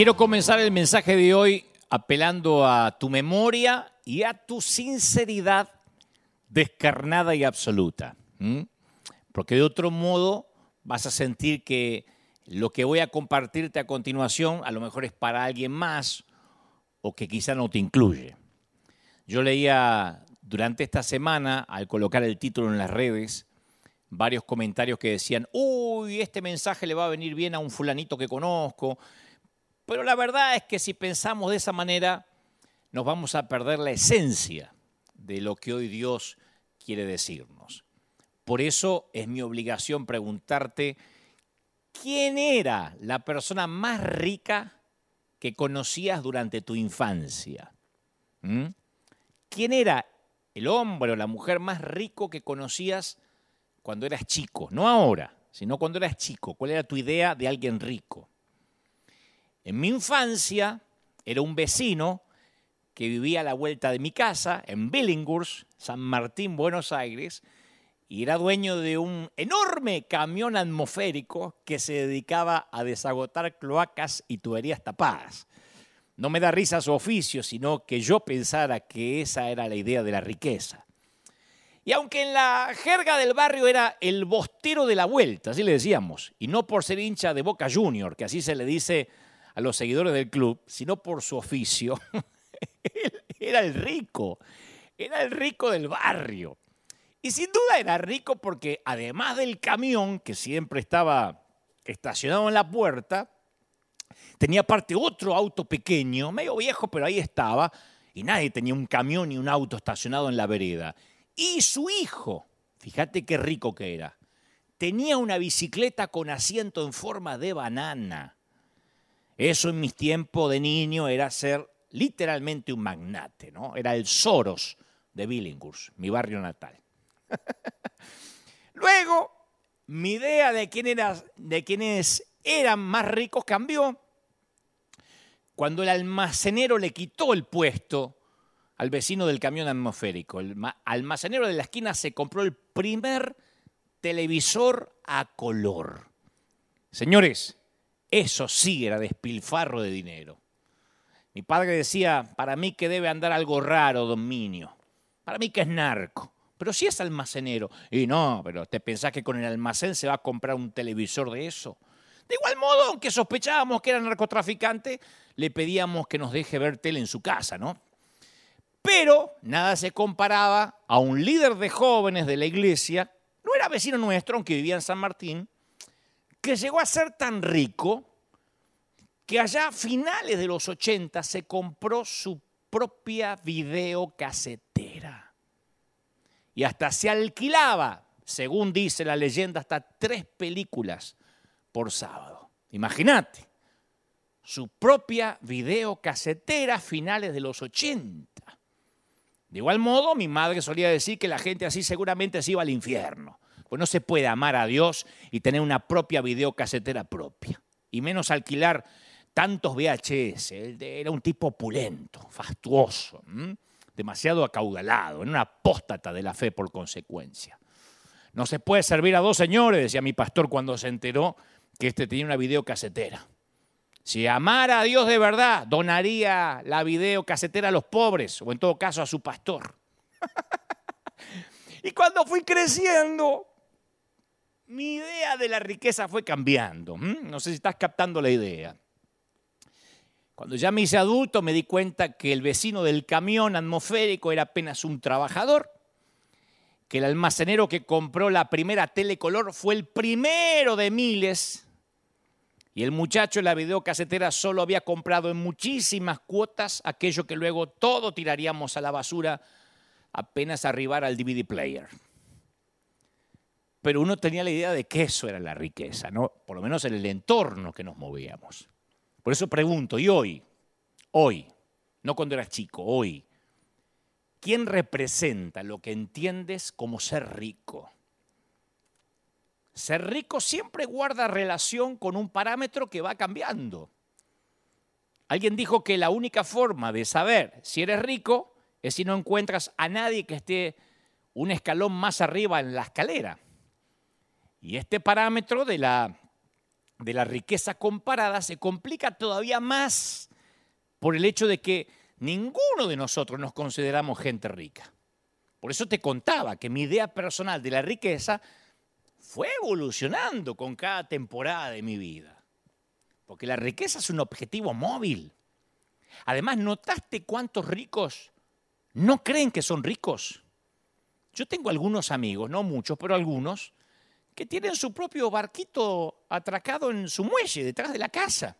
Quiero comenzar el mensaje de hoy apelando a tu memoria y a tu sinceridad descarnada y absoluta. ¿m? Porque de otro modo vas a sentir que lo que voy a compartirte a continuación a lo mejor es para alguien más o que quizá no te incluye. Yo leía durante esta semana, al colocar el título en las redes, varios comentarios que decían, uy, este mensaje le va a venir bien a un fulanito que conozco. Pero la verdad es que si pensamos de esa manera, nos vamos a perder la esencia de lo que hoy Dios quiere decirnos. Por eso es mi obligación preguntarte, ¿quién era la persona más rica que conocías durante tu infancia? ¿Mm? ¿Quién era el hombre o la mujer más rico que conocías cuando eras chico? No ahora, sino cuando eras chico. ¿Cuál era tu idea de alguien rico? En mi infancia era un vecino que vivía a la vuelta de mi casa, en Billinghurst, San Martín, Buenos Aires, y era dueño de un enorme camión atmosférico que se dedicaba a desagotar cloacas y tuberías tapadas. No me da risa su oficio, sino que yo pensara que esa era la idea de la riqueza. Y aunque en la jerga del barrio era el bostero de la vuelta, así le decíamos, y no por ser hincha de Boca Junior, que así se le dice a los seguidores del club, sino por su oficio, era el rico, era el rico del barrio. Y sin duda era rico porque además del camión, que siempre estaba estacionado en la puerta, tenía aparte otro auto pequeño, medio viejo, pero ahí estaba, y nadie tenía un camión ni un auto estacionado en la vereda. Y su hijo, fíjate qué rico que era, tenía una bicicleta con asiento en forma de banana. Eso en mis tiempos de niño era ser literalmente un magnate, ¿no? Era el Soros de Billinghurst, mi barrio natal. Luego, mi idea de, quién de quiénes eran más ricos cambió cuando el almacenero le quitó el puesto al vecino del camión atmosférico. El almacenero de la esquina se compró el primer televisor a color. Señores, eso sí era despilfarro de dinero. Mi padre decía, para mí que debe andar algo raro, don Minio. Para mí que es narco. Pero si es almacenero. Y no, pero ¿te pensás que con el almacén se va a comprar un televisor de eso? De igual modo, aunque sospechábamos que era narcotraficante, le pedíamos que nos deje ver tele en su casa, ¿no? Pero nada se comparaba a un líder de jóvenes de la iglesia, no era vecino nuestro, aunque vivía en San Martín, que llegó a ser tan rico que allá a finales de los 80 se compró su propia videocasetera. Y hasta se alquilaba, según dice la leyenda, hasta tres películas por sábado. Imagínate, su propia videocasetera a finales de los 80. De igual modo, mi madre solía decir que la gente así seguramente se iba al infierno. Pues no se puede amar a Dios y tener una propia videocasetera propia. Y menos alquilar tantos VHS. Era un tipo opulento, fastuoso, demasiado acaudalado, en una apóstata de la fe por consecuencia. No se puede servir a dos señores, decía mi pastor cuando se enteró que este tenía una videocasetera. Si amara a Dios de verdad, donaría la videocasetera a los pobres, o en todo caso a su pastor. y cuando fui creciendo, mi idea de la riqueza fue cambiando. No sé si estás captando la idea. Cuando ya me hice adulto me di cuenta que el vecino del camión atmosférico era apenas un trabajador, que el almacenero que compró la primera telecolor fue el primero de miles y el muchacho en la videocasetera solo había comprado en muchísimas cuotas aquello que luego todo tiraríamos a la basura apenas arribar al DVD player. Pero uno tenía la idea de que eso era la riqueza, ¿no? Por lo menos en el entorno que nos movíamos. Por eso pregunto, ¿y hoy? Hoy, no cuando eras chico, hoy. ¿Quién representa lo que entiendes como ser rico? Ser rico siempre guarda relación con un parámetro que va cambiando. Alguien dijo que la única forma de saber si eres rico es si no encuentras a nadie que esté un escalón más arriba en la escalera. Y este parámetro de la de la riqueza comparada se complica todavía más por el hecho de que ninguno de nosotros nos consideramos gente rica. Por eso te contaba que mi idea personal de la riqueza fue evolucionando con cada temporada de mi vida. Porque la riqueza es un objetivo móvil. Además, ¿notaste cuántos ricos no creen que son ricos? Yo tengo algunos amigos, no muchos, pero algunos, que tienen su propio barquito atracado en su muelle, detrás de la casa.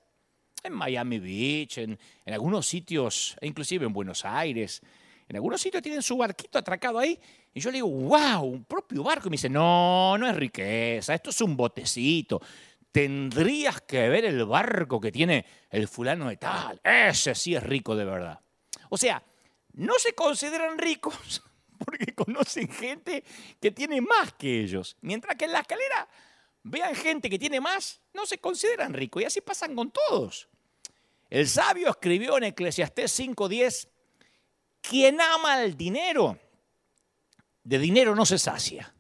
En Miami Beach, en, algunos sitios, inclusive en Buenos Aires, en algunos sitios tienen su barquito atracado ahí. Y yo le digo, wow, un propio barco. Y me dice, no, no es riqueza, esto es un botecito. Tendrías que ver el barco que tiene el fulano de tal. Ese sí es rico de verdad. O sea, no se consideran ricos porque conocen gente que tiene más que ellos. Mientras que en la escalera vean gente que tiene más, no se consideran ricos. Y así pasan con todos. El sabio escribió en Eclesiastés 5.10, quien ama el dinero, de dinero no se sacia.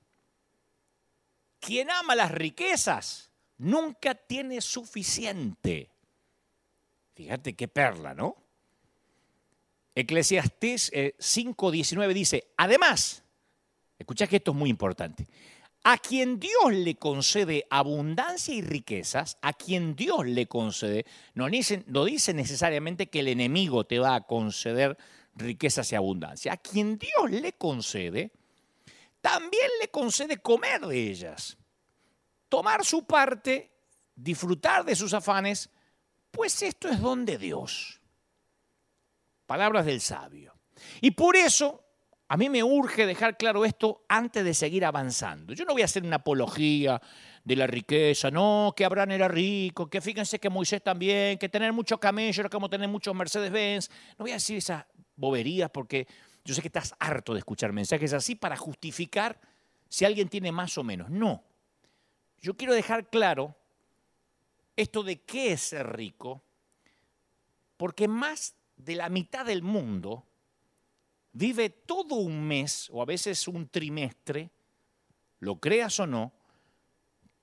Quien ama las riquezas, nunca tiene suficiente. Fíjate qué perla, ¿no? Eclesiastés 5.19 eh, dice, además, escucha que esto es muy importante, a quien Dios le concede abundancia y riquezas, a quien Dios le concede, no dice, no dice necesariamente que el enemigo te va a conceder riquezas y abundancia. A quien Dios le concede, también le concede comer de ellas, tomar su parte, disfrutar de sus afanes, pues esto es don de Dios. Palabras del sabio. Y por eso a mí me urge dejar claro esto antes de seguir avanzando. Yo no voy a hacer una apología de la riqueza, no, que Abraham era rico, que fíjense que Moisés también, que tener muchos camellos era como tener muchos Mercedes-Benz. No voy a decir esas boberías porque yo sé que estás harto de escuchar mensajes así para justificar si alguien tiene más o menos. No. Yo quiero dejar claro esto de qué es ser rico, porque más de la mitad del mundo vive todo un mes o a veces un trimestre, lo creas o no,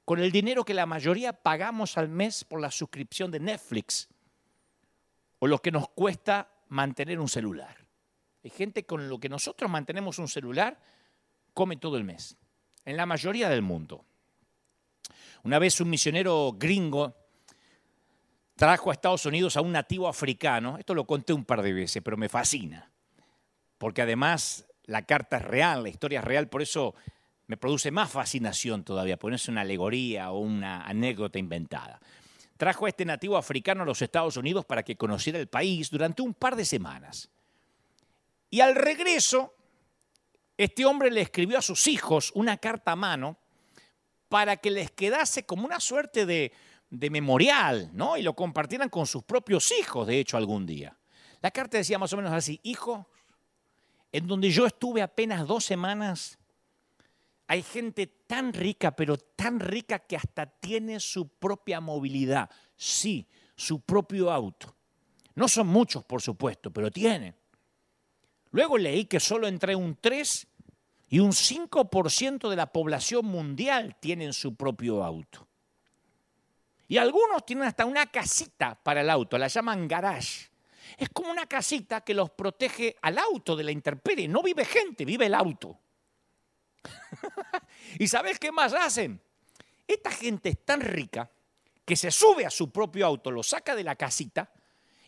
con el dinero que la mayoría pagamos al mes por la suscripción de Netflix o lo que nos cuesta mantener un celular. Hay gente con lo que nosotros mantenemos un celular, come todo el mes, en la mayoría del mundo. Una vez un misionero gringo trajo a Estados Unidos a un nativo africano, esto lo conté un par de veces, pero me fascina porque además la carta es real, la historia es real, por eso me produce más fascinación todavía, porque no es una alegoría o una anécdota inventada. Trajo a este nativo africano a los Estados Unidos para que conociera el país durante un par de semanas. Y al regreso, este hombre le escribió a sus hijos una carta a mano para que les quedase como una suerte de, de memorial, ¿no? Y lo compartieran con sus propios hijos, de hecho, algún día. La carta decía más o menos así, hijo, en donde yo estuve apenas dos semanas, hay gente tan rica, pero tan rica que hasta tiene su propia movilidad. Sí, su propio auto. No son muchos, por supuesto, pero tienen. Luego leí que solo entre un 3 y un 5% de la población mundial tienen su propio auto. Y algunos tienen hasta una casita para el auto, la llaman garage. Es como una casita que los protege al auto de la intemperie. No vive gente, vive el auto. ¿Y sabes qué más hacen? Esta gente es tan rica que se sube a su propio auto, lo saca de la casita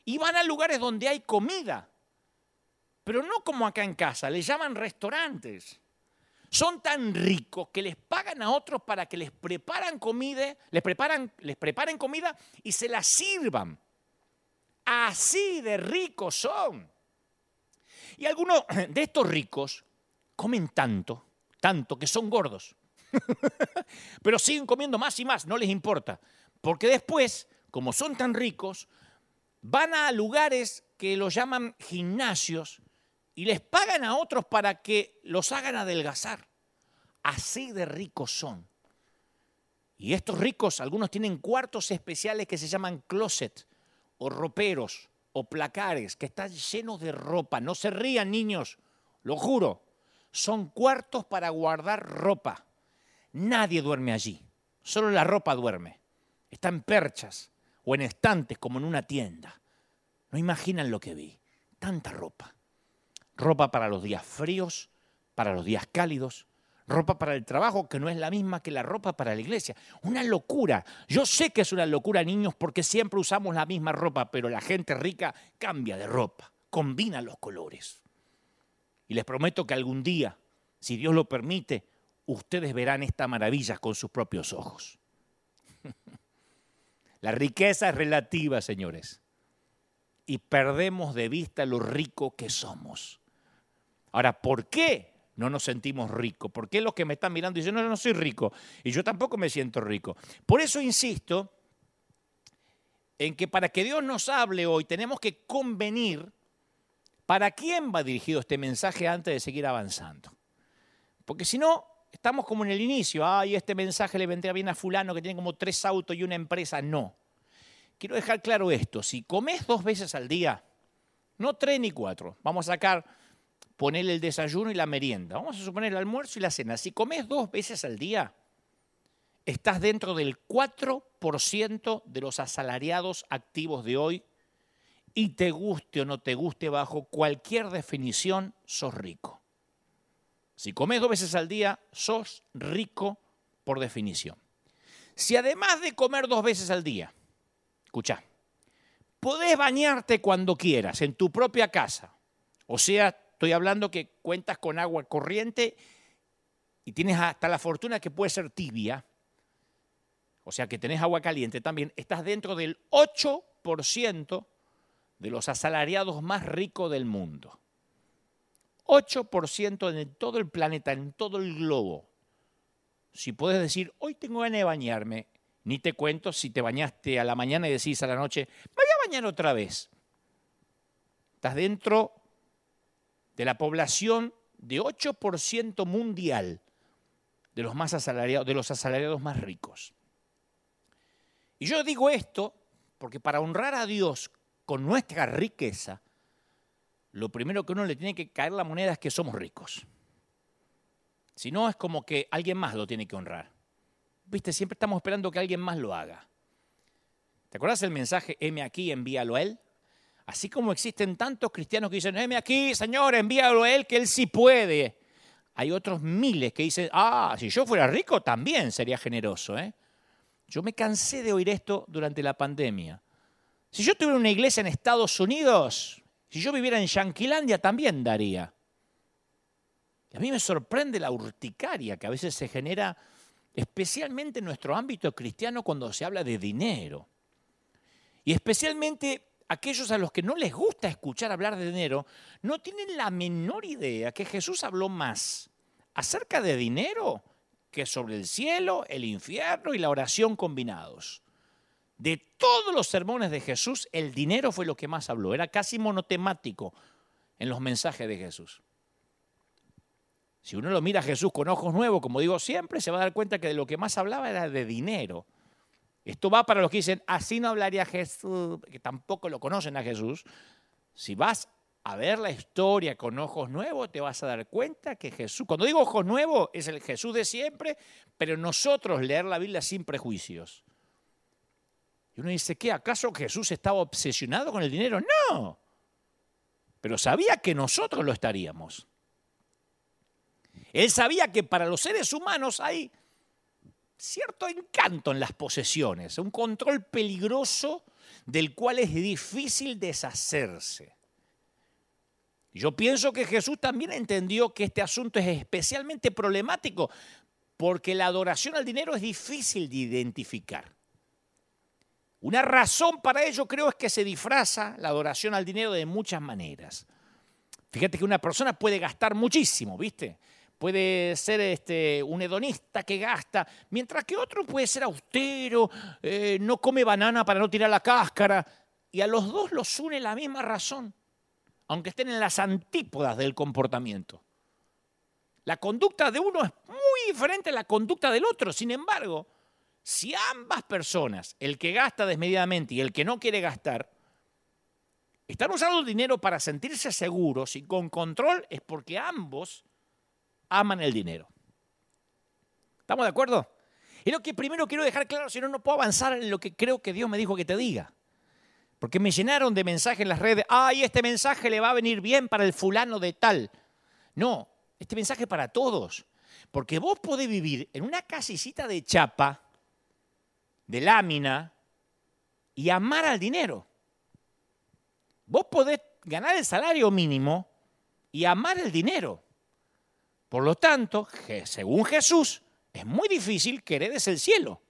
y van a lugares donde hay comida. Pero no como acá en casa, le llaman restaurantes. Son tan ricos que les pagan a otros para que les preparan comida, les preparan, les preparen comida y se la sirvan. Así de ricos son. Y algunos de estos ricos comen tanto, tanto que son gordos. Pero siguen comiendo más y más, no les importa. Porque después, como son tan ricos, van a lugares que los llaman gimnasios y les pagan a otros para que los hagan adelgazar. Así de ricos son. Y estos ricos, algunos tienen cuartos especiales que se llaman closet, o roperos o placares que están llenos de ropa. No se rían, niños, lo juro. Son cuartos para guardar ropa. Nadie duerme allí, solo la ropa duerme. Está en perchas o en estantes como en una tienda. No imaginan lo que vi. Tanta ropa. Ropa para los días fríos, para los días cálidos, ropa para el trabajo que no es la misma que la ropa para la iglesia. Una locura. Yo sé que es una locura, niños, porque siempre usamos la misma ropa, pero la gente rica cambia de ropa, combina los colores. Y les prometo que algún día, si Dios lo permite, ustedes verán esta maravilla con sus propios ojos. La riqueza es relativa, señores. Y perdemos de vista lo rico que somos. Ahora, ¿por qué no nos sentimos ricos? ¿Por qué los que me están mirando dicen, no, no soy rico? Y yo tampoco me siento rico. Por eso insisto en que para que Dios nos hable hoy tenemos que convenir para quién va dirigido este mensaje antes de seguir avanzando. Porque si no, estamos como en el inicio, ay, este mensaje le vendría bien a fulano que tiene como tres autos y una empresa. No. Quiero dejar claro esto, si comes dos veces al día, no tres ni cuatro, vamos a sacar, poner el desayuno y la merienda, vamos a suponer el almuerzo y la cena, si comes dos veces al día, estás dentro del 4% de los asalariados activos de hoy y te guste o no te guste bajo cualquier definición, sos rico. Si comes dos veces al día, sos rico por definición. Si además de comer dos veces al día, escucha, podés bañarte cuando quieras en tu propia casa, o sea, estoy hablando que cuentas con agua corriente y tienes hasta la fortuna que puede ser tibia, o sea que tenés agua caliente también, estás dentro del 8% de los asalariados más ricos del mundo. 8% en todo el planeta, en todo el globo. Si puedes decir, hoy tengo ganas de bañarme, ni te cuento si te bañaste a la mañana y decís a la noche, me voy a bañar otra vez. Estás dentro de la población de 8% mundial de los, asalariados, de los asalariados más ricos. Y yo digo esto porque para honrar a Dios con nuestra riqueza, lo primero que uno le tiene que caer la moneda es que somos ricos. Si no, es como que alguien más lo tiene que honrar. Viste, siempre estamos esperando que alguien más lo haga. ¿Te acuerdas el mensaje, heme aquí, envíalo a él? Así como existen tantos cristianos que dicen, heme aquí, Señor, envíalo a él, que él sí puede. Hay otros miles que dicen, ah, si yo fuera rico también sería generoso. ¿eh? Yo me cansé de oír esto durante la pandemia. Si yo tuviera una iglesia en Estados Unidos, si yo viviera en Yanquilandia también daría. Y a mí me sorprende la urticaria que a veces se genera, especialmente en nuestro ámbito cristiano cuando se habla de dinero. Y especialmente aquellos a los que no les gusta escuchar hablar de dinero, no tienen la menor idea que Jesús habló más acerca de dinero que sobre el cielo, el infierno y la oración combinados. De todos los sermones de Jesús, el dinero fue lo que más habló. Era casi monotemático en los mensajes de Jesús. Si uno lo mira a Jesús con ojos nuevos, como digo siempre, se va a dar cuenta que de lo que más hablaba era de dinero. Esto va para los que dicen, así no hablaría Jesús, que tampoco lo conocen a Jesús. Si vas a ver la historia con ojos nuevos, te vas a dar cuenta que Jesús, cuando digo ojos nuevos, es el Jesús de siempre, pero nosotros leer la Biblia sin prejuicios. Y uno dice, ¿qué? ¿Acaso Jesús estaba obsesionado con el dinero? No. Pero sabía que nosotros lo estaríamos. Él sabía que para los seres humanos hay cierto encanto en las posesiones, un control peligroso del cual es difícil deshacerse. Yo pienso que Jesús también entendió que este asunto es especialmente problemático porque la adoración al dinero es difícil de identificar. Una razón para ello creo es que se disfraza la adoración al dinero de muchas maneras. Fíjate que una persona puede gastar muchísimo, ¿viste? Puede ser este, un hedonista que gasta, mientras que otro puede ser austero, eh, no come banana para no tirar la cáscara. Y a los dos los une la misma razón, aunque estén en las antípodas del comportamiento. La conducta de uno es muy diferente a la conducta del otro, sin embargo, si ambas personas, el que gasta desmedidamente y el que no quiere gastar, están usando dinero para sentirse seguros y con control, es porque ambos aman el dinero. ¿Estamos de acuerdo? Es lo que primero quiero dejar claro, si no, no puedo avanzar en lo que creo que Dios me dijo que te diga. Porque me llenaron de mensajes en las redes, ay, este mensaje le va a venir bien para el fulano de tal. No, este mensaje es para todos. Porque vos podés vivir en una casicita de chapa, de lámina, y amar al dinero. Vos podés ganar el salario mínimo y amar el dinero. Por lo tanto, según Jesús, es muy difícil que heredes el cielo.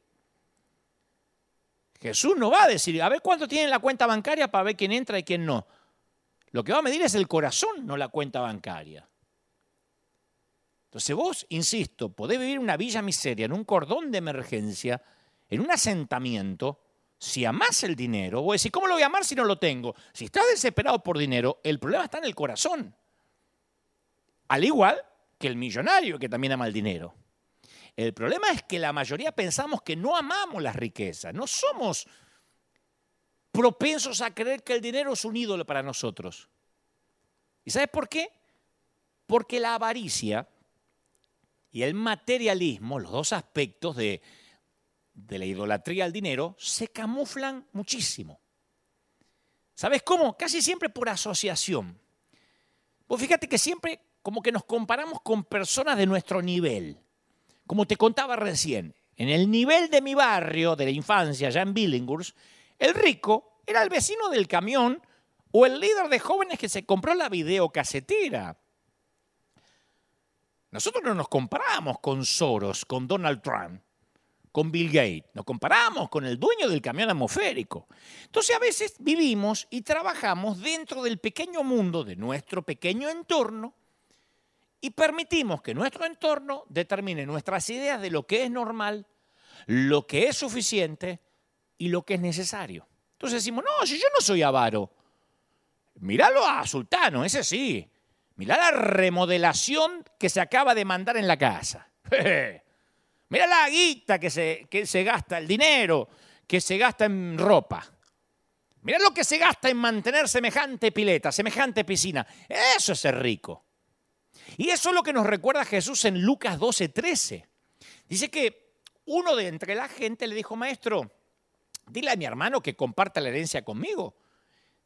Jesús no va a decir, a ver cuánto tiene la cuenta bancaria para ver quién entra y quién no. Lo que va a medir es el corazón, no la cuenta bancaria. Entonces vos, insisto, podés vivir una villa miseria, en un cordón de emergencia, en un asentamiento, si amás el dinero, vos decís, ¿cómo lo voy a amar si no lo tengo? Si estás desesperado por dinero, el problema está en el corazón. Al igual que el millonario que también ama el dinero. El problema es que la mayoría pensamos que no amamos las riquezas, no somos propensos a creer que el dinero es un ídolo para nosotros. ¿Y sabes por qué? Porque la avaricia y el materialismo, los dos aspectos de, de la idolatría al dinero, se camuflan muchísimo. ¿Sabes cómo? Casi siempre por asociación. Pues fíjate que siempre como que nos comparamos con personas de nuestro nivel. Como te contaba recién, en el nivel de mi barrio, de la infancia, ya en Billinghurst, el rico era el vecino del camión o el líder de jóvenes que se compró la videocasetera. Nosotros no nos comparamos con Soros, con Donald Trump, con Bill Gates, nos comparamos con el dueño del camión atmosférico. Entonces a veces vivimos y trabajamos dentro del pequeño mundo de nuestro pequeño entorno y permitimos que nuestro entorno determine nuestras ideas de lo que es normal, lo que es suficiente y lo que es necesario. Entonces decimos, no, si yo no soy avaro, míralo a Sultano, ese sí. Mirá la remodelación que se acaba de mandar en la casa. Mira la guita que se, que se gasta, el dinero que se gasta en ropa. Mira lo que se gasta en mantener semejante pileta, semejante piscina. Eso es ser rico. Y eso es lo que nos recuerda Jesús en Lucas 12, 13. Dice que uno de entre la gente le dijo, maestro, dile a mi hermano que comparta la herencia conmigo.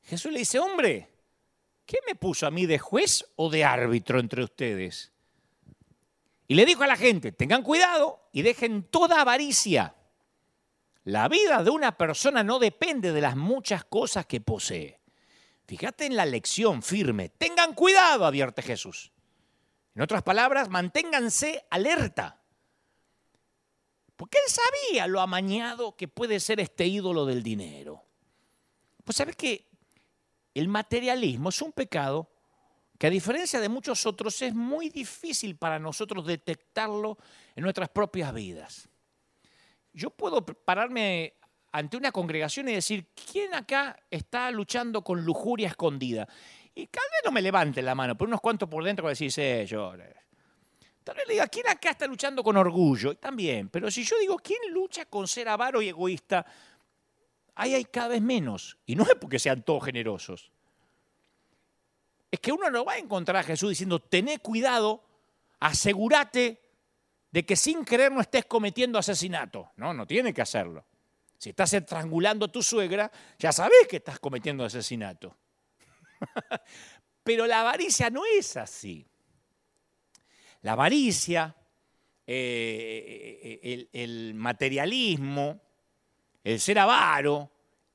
Jesús le dice, hombre, ¿qué me puso a mí de juez o de árbitro entre ustedes? Y le dijo a la gente, tengan cuidado y dejen toda avaricia. La vida de una persona no depende de las muchas cosas que posee. Fíjate en la lección firme. Tengan cuidado, advierte Jesús. En otras palabras, manténganse alerta. Porque él sabía lo amañado que puede ser este ídolo del dinero. Pues sabes que el materialismo es un pecado que a diferencia de muchos otros es muy difícil para nosotros detectarlo en nuestras propias vidas. Yo puedo pararme ante una congregación y decir, ¿quién acá está luchando con lujuria escondida? Y tal vez no me levante la mano, pero unos cuantos por dentro a decir, sí, yo. Tal vez le diga, ¿quién acá está luchando con orgullo? También, pero si yo digo, ¿quién lucha con ser avaro y egoísta? Ahí hay cada vez menos. Y no es porque sean todos generosos. Es que uno no va a encontrar a Jesús diciendo, tené cuidado, asegúrate de que sin querer no estés cometiendo asesinato. No, no tiene que hacerlo. Si estás estrangulando a tu suegra, ya sabes que estás cometiendo asesinato. Pero la avaricia no es así. La avaricia, eh, el, el materialismo, el ser avaro,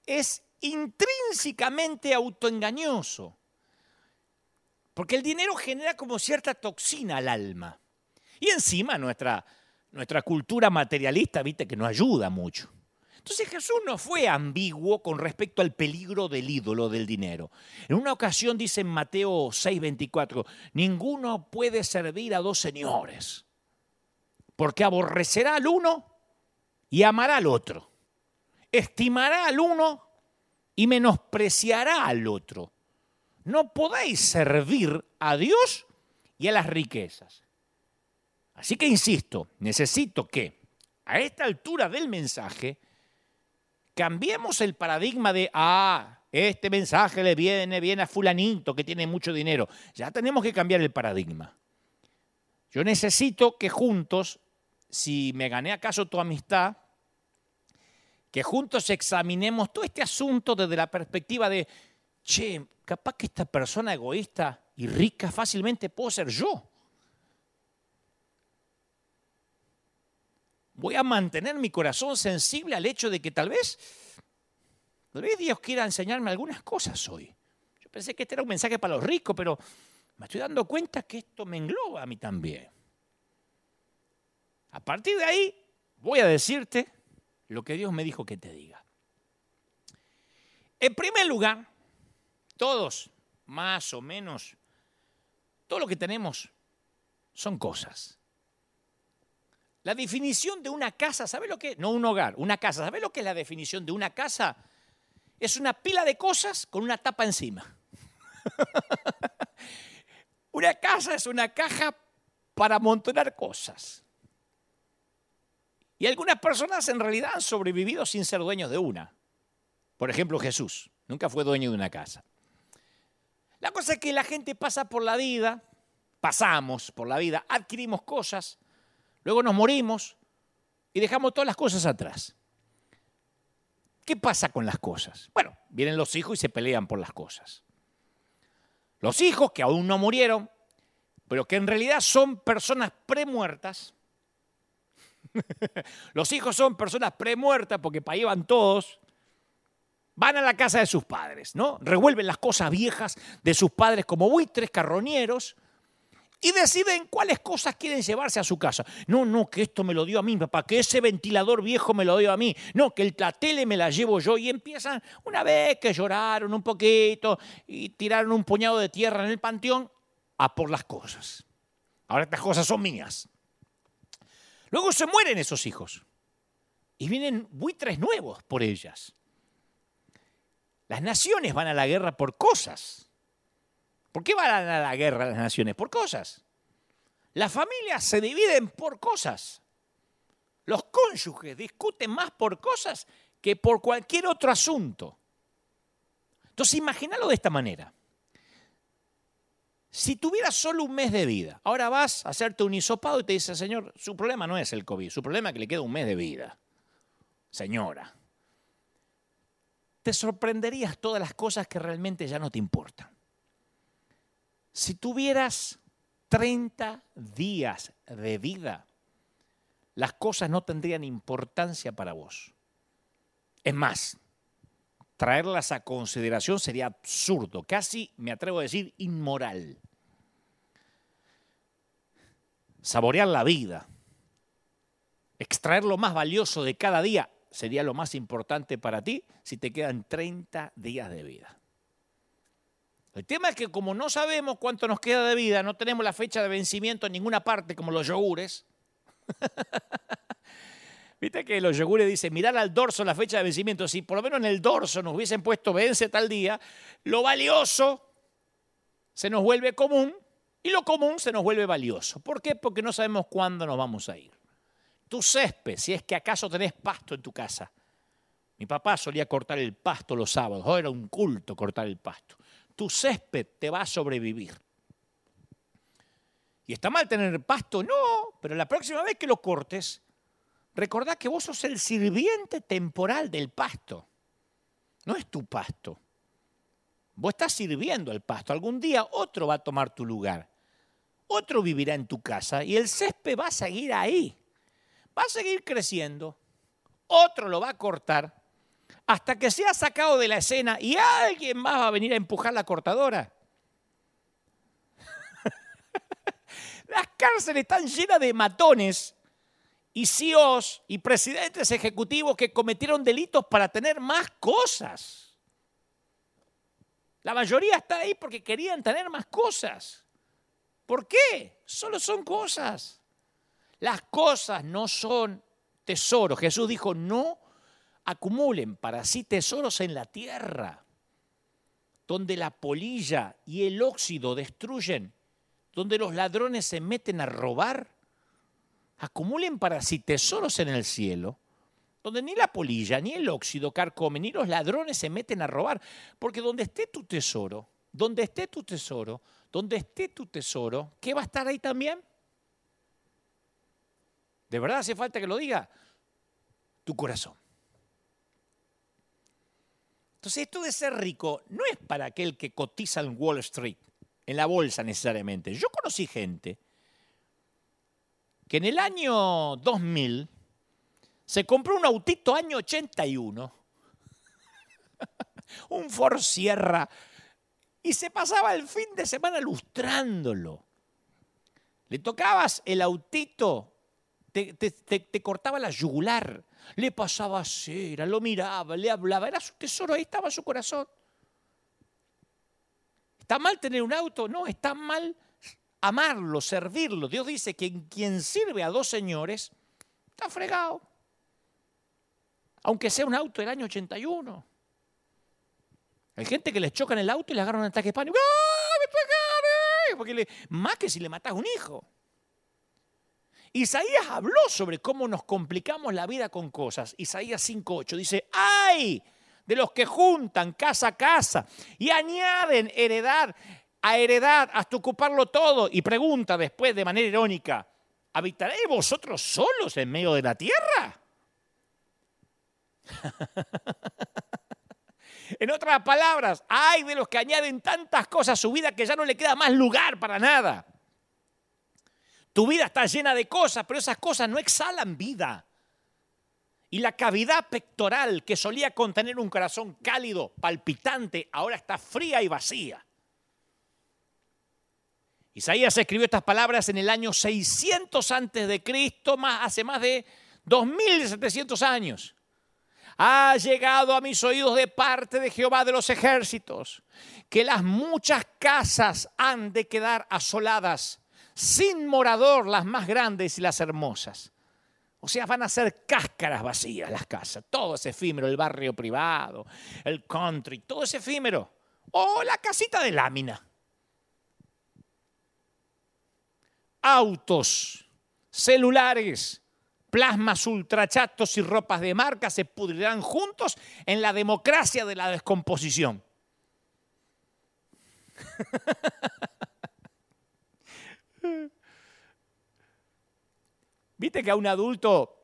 es intrínsecamente autoengañoso. Porque el dinero genera como cierta toxina al alma. Y encima nuestra, nuestra cultura materialista, viste, que no ayuda mucho. Entonces Jesús no fue ambiguo con respecto al peligro del ídolo del dinero. En una ocasión dice en Mateo 6:24, ninguno puede servir a dos señores, porque aborrecerá al uno y amará al otro. Estimará al uno y menospreciará al otro. No podéis servir a Dios y a las riquezas. Así que insisto, necesito que a esta altura del mensaje Cambiemos el paradigma de, ah, este mensaje le viene bien a fulanito que tiene mucho dinero. Ya tenemos que cambiar el paradigma. Yo necesito que juntos si me gané acaso tu amistad, que juntos examinemos todo este asunto desde la perspectiva de, che, capaz que esta persona egoísta y rica fácilmente puedo ser yo. Voy a mantener mi corazón sensible al hecho de que tal vez, tal vez Dios quiera enseñarme algunas cosas hoy. Yo pensé que este era un mensaje para los ricos, pero me estoy dando cuenta que esto me engloba a mí también. A partir de ahí, voy a decirte lo que Dios me dijo que te diga. En primer lugar, todos, más o menos, todo lo que tenemos son cosas. La definición de una casa, ¿sabe lo que? No un hogar, una casa. ¿Sabe lo que es la definición de una casa? Es una pila de cosas con una tapa encima. una casa es una caja para amontonar cosas. Y algunas personas en realidad han sobrevivido sin ser dueños de una. Por ejemplo, Jesús nunca fue dueño de una casa. La cosa es que la gente pasa por la vida, pasamos por la vida, adquirimos cosas, luego nos morimos y dejamos todas las cosas atrás. ¿Qué pasa con las cosas? Bueno, vienen los hijos y se pelean por las cosas. Los hijos que aún no murieron, pero que en realidad son personas premuertas, Los hijos son personas premuertas porque para ahí van todos. Van a la casa de sus padres, ¿no? Revuelven las cosas viejas de sus padres como buitres carroñeros y deciden cuáles cosas quieren llevarse a su casa. No, no, que esto me lo dio a mí, papá, que ese ventilador viejo me lo dio a mí. No, que la tele me la llevo yo. Y empiezan, una vez que lloraron un poquito y tiraron un puñado de tierra en el panteón, a por las cosas. Ahora estas cosas son mías. Luego se mueren esos hijos y vienen buitres nuevos por ellas. Las naciones van a la guerra por cosas. ¿Por qué van a la guerra las naciones? Por cosas. Las familias se dividen por cosas. Los cónyuges discuten más por cosas que por cualquier otro asunto. Entonces, imagínalo de esta manera. Si tuvieras solo un mes de vida, ahora vas a hacerte un hisopado y te dice, Señor, su problema no es el COVID, su problema es que le queda un mes de vida. Señora, te sorprenderías todas las cosas que realmente ya no te importan. Si tuvieras 30 días de vida, las cosas no tendrían importancia para vos. Es más, traerlas a consideración sería absurdo, casi, me atrevo a decir, inmoral. Saborear la vida, extraer lo más valioso de cada día, sería lo más importante para ti si te quedan 30 días de vida. El tema es que como no sabemos cuánto nos queda de vida, no tenemos la fecha de vencimiento en ninguna parte como los yogures, Viste que los yogures dicen, mirar al dorso la fecha de vencimiento. Si por lo menos en el dorso nos hubiesen puesto vence tal día, lo valioso se nos vuelve común y lo común se nos vuelve valioso. ¿Por qué? Porque no sabemos cuándo nos vamos a ir. Tu césped, si es que acaso tenés pasto en tu casa. Mi papá solía cortar el pasto los sábados, oh, era un culto cortar el pasto. Tu césped te va a sobrevivir. ¿Y está mal tener pasto? No, pero la próxima vez que lo cortes, Recordá que vos sos el sirviente temporal del pasto. No es tu pasto. Vos estás sirviendo el pasto. Algún día otro va a tomar tu lugar. Otro vivirá en tu casa y el césped va a seguir ahí. Va a seguir creciendo. Otro lo va a cortar hasta que sea sacado de la escena y alguien más va a venir a empujar la cortadora. Las cárceles están llenas de matones y CEOs y presidentes ejecutivos que cometieron delitos para tener más cosas. La mayoría está ahí porque querían tener más cosas. ¿Por qué? Solo son cosas. Las cosas no son tesoros. Jesús dijo, no acumulen para sí tesoros en la tierra, donde la polilla y el óxido destruyen, donde los ladrones se meten a robar acumulen para sí tesoros en el cielo, donde ni la polilla, ni el óxido carcomen, ni los ladrones se meten a robar. Porque donde esté tu tesoro, donde esté tu tesoro, donde esté tu tesoro, ¿qué va a estar ahí también? ¿De verdad hace falta que lo diga? Tu corazón. Entonces, esto de ser rico no es para aquel que cotiza en Wall Street, en la bolsa necesariamente. Yo conocí gente que en el año 2000 se compró un autito año 81, un Ford Sierra, y se pasaba el fin de semana lustrándolo. Le tocabas el autito, te, cortaba la yugular, le pasaba cera, lo miraba, le hablaba, era su tesoro, ahí estaba su corazón. ¿Está mal tener un auto? No, está mal amarlo, servirlo. Dios dice que quien sirve a dos señores está fregado. Aunque sea un auto del año 81. Hay gente que les choca en el auto y le agarran un ataque de pánico. ¡Ah, me Porque más que si le matas a un hijo. Isaías habló sobre cómo nos complicamos la vida con cosas. Isaías 5.8 dice, ¡ay! De los que juntan casa a casa y añaden heredad a heredad hasta ocuparlo todo. Y pregunta después de manera irónica, ¿habitaréis vosotros solos en medio de la tierra? en otras palabras, hay de los que añaden tantas cosas a su vida que ya no le queda más lugar para nada. Tu vida está llena de cosas, pero esas cosas no exhalan vida. Y la cavidad pectoral que solía contener un corazón cálido, palpitante, ahora está fría y vacía. Isaías escribió estas palabras en el año 600 antes de Cristo, más, hace más de 2700 años. Ha llegado a mis oídos de parte de Jehová de los ejércitos que las muchas casas han de quedar asoladas, sin morador las más grandes y las hermosas. O sea, van a ser cáscaras vacías las casas, todo es efímero, el barrio privado, el country, todo es efímero. O la casita de lámina. autos, celulares, plasmas ultrachatos y ropas de marca se pudrirán juntos en la democracia de la descomposición. Viste que a un adulto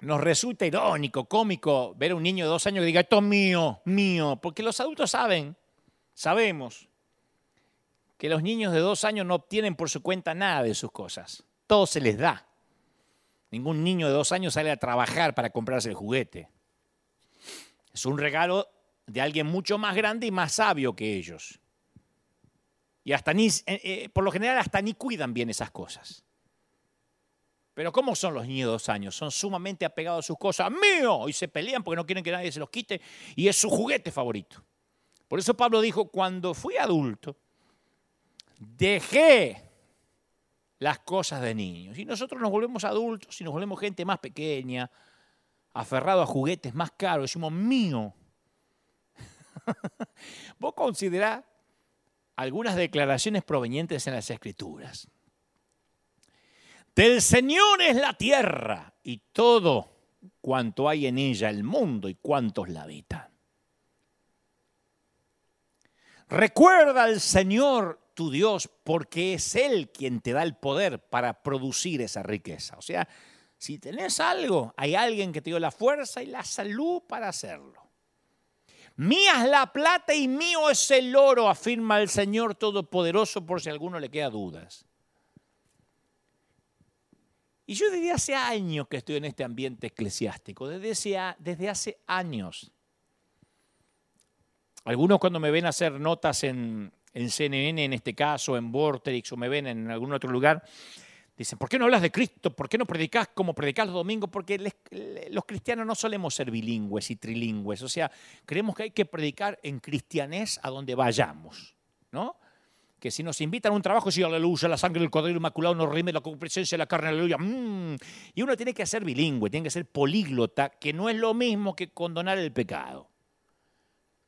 nos resulta irónico, cómico ver a un niño de dos años que diga, esto es mío, mío, porque los adultos saben, sabemos que los niños de dos años no obtienen por su cuenta nada de sus cosas. Todo se les da. Ningún niño de dos años sale a trabajar para comprarse el juguete. Es un regalo de alguien mucho más grande y más sabio que ellos. Y hasta ni, eh, eh, por lo general hasta ni cuidan bien esas cosas. Pero ¿cómo son los niños de dos años? Son sumamente apegados a sus cosas. ¡Mío! Y se pelean porque no quieren que nadie se los quite. Y es su juguete favorito. Por eso Pablo dijo, cuando fui adulto, dejé las cosas de niños. Y nosotros nos volvemos adultos y nos volvemos gente más pequeña, aferrado a juguetes más caros, decimos mío. Vos considerá algunas declaraciones provenientes en las Escrituras. Del Señor es la tierra y todo cuanto hay en ella, el mundo y cuantos la habitan. Recuerda al Señor tu Dios porque es Él quien te da el poder para producir esa riqueza. O sea, si tenés algo, hay alguien que te dio la fuerza y la salud para hacerlo. Mía es la plata y mío es el oro, afirma el Señor Todopoderoso por si a alguno le queda dudas. Y yo desde hace años que estoy en este ambiente eclesiástico, desde, desde hace años. Algunos cuando me ven hacer notas en, en CNN en este caso, en Vortex o me ven en algún otro lugar, dicen, ¿por qué no hablas de Cristo? ¿Por qué no predicas como predicas los domingos? Porque los cristianos no solemos ser bilingües y trilingües, o sea, creemos que hay que predicar en cristianés a donde vayamos, ¿no? que si nos invitan a un trabajo, si aleluya, la sangre del cordero inmaculado nos rime la presencia de la carne, aleluya. Mm. Y uno tiene que ser bilingüe, tiene que ser políglota, que no es lo mismo que condonar el pecado.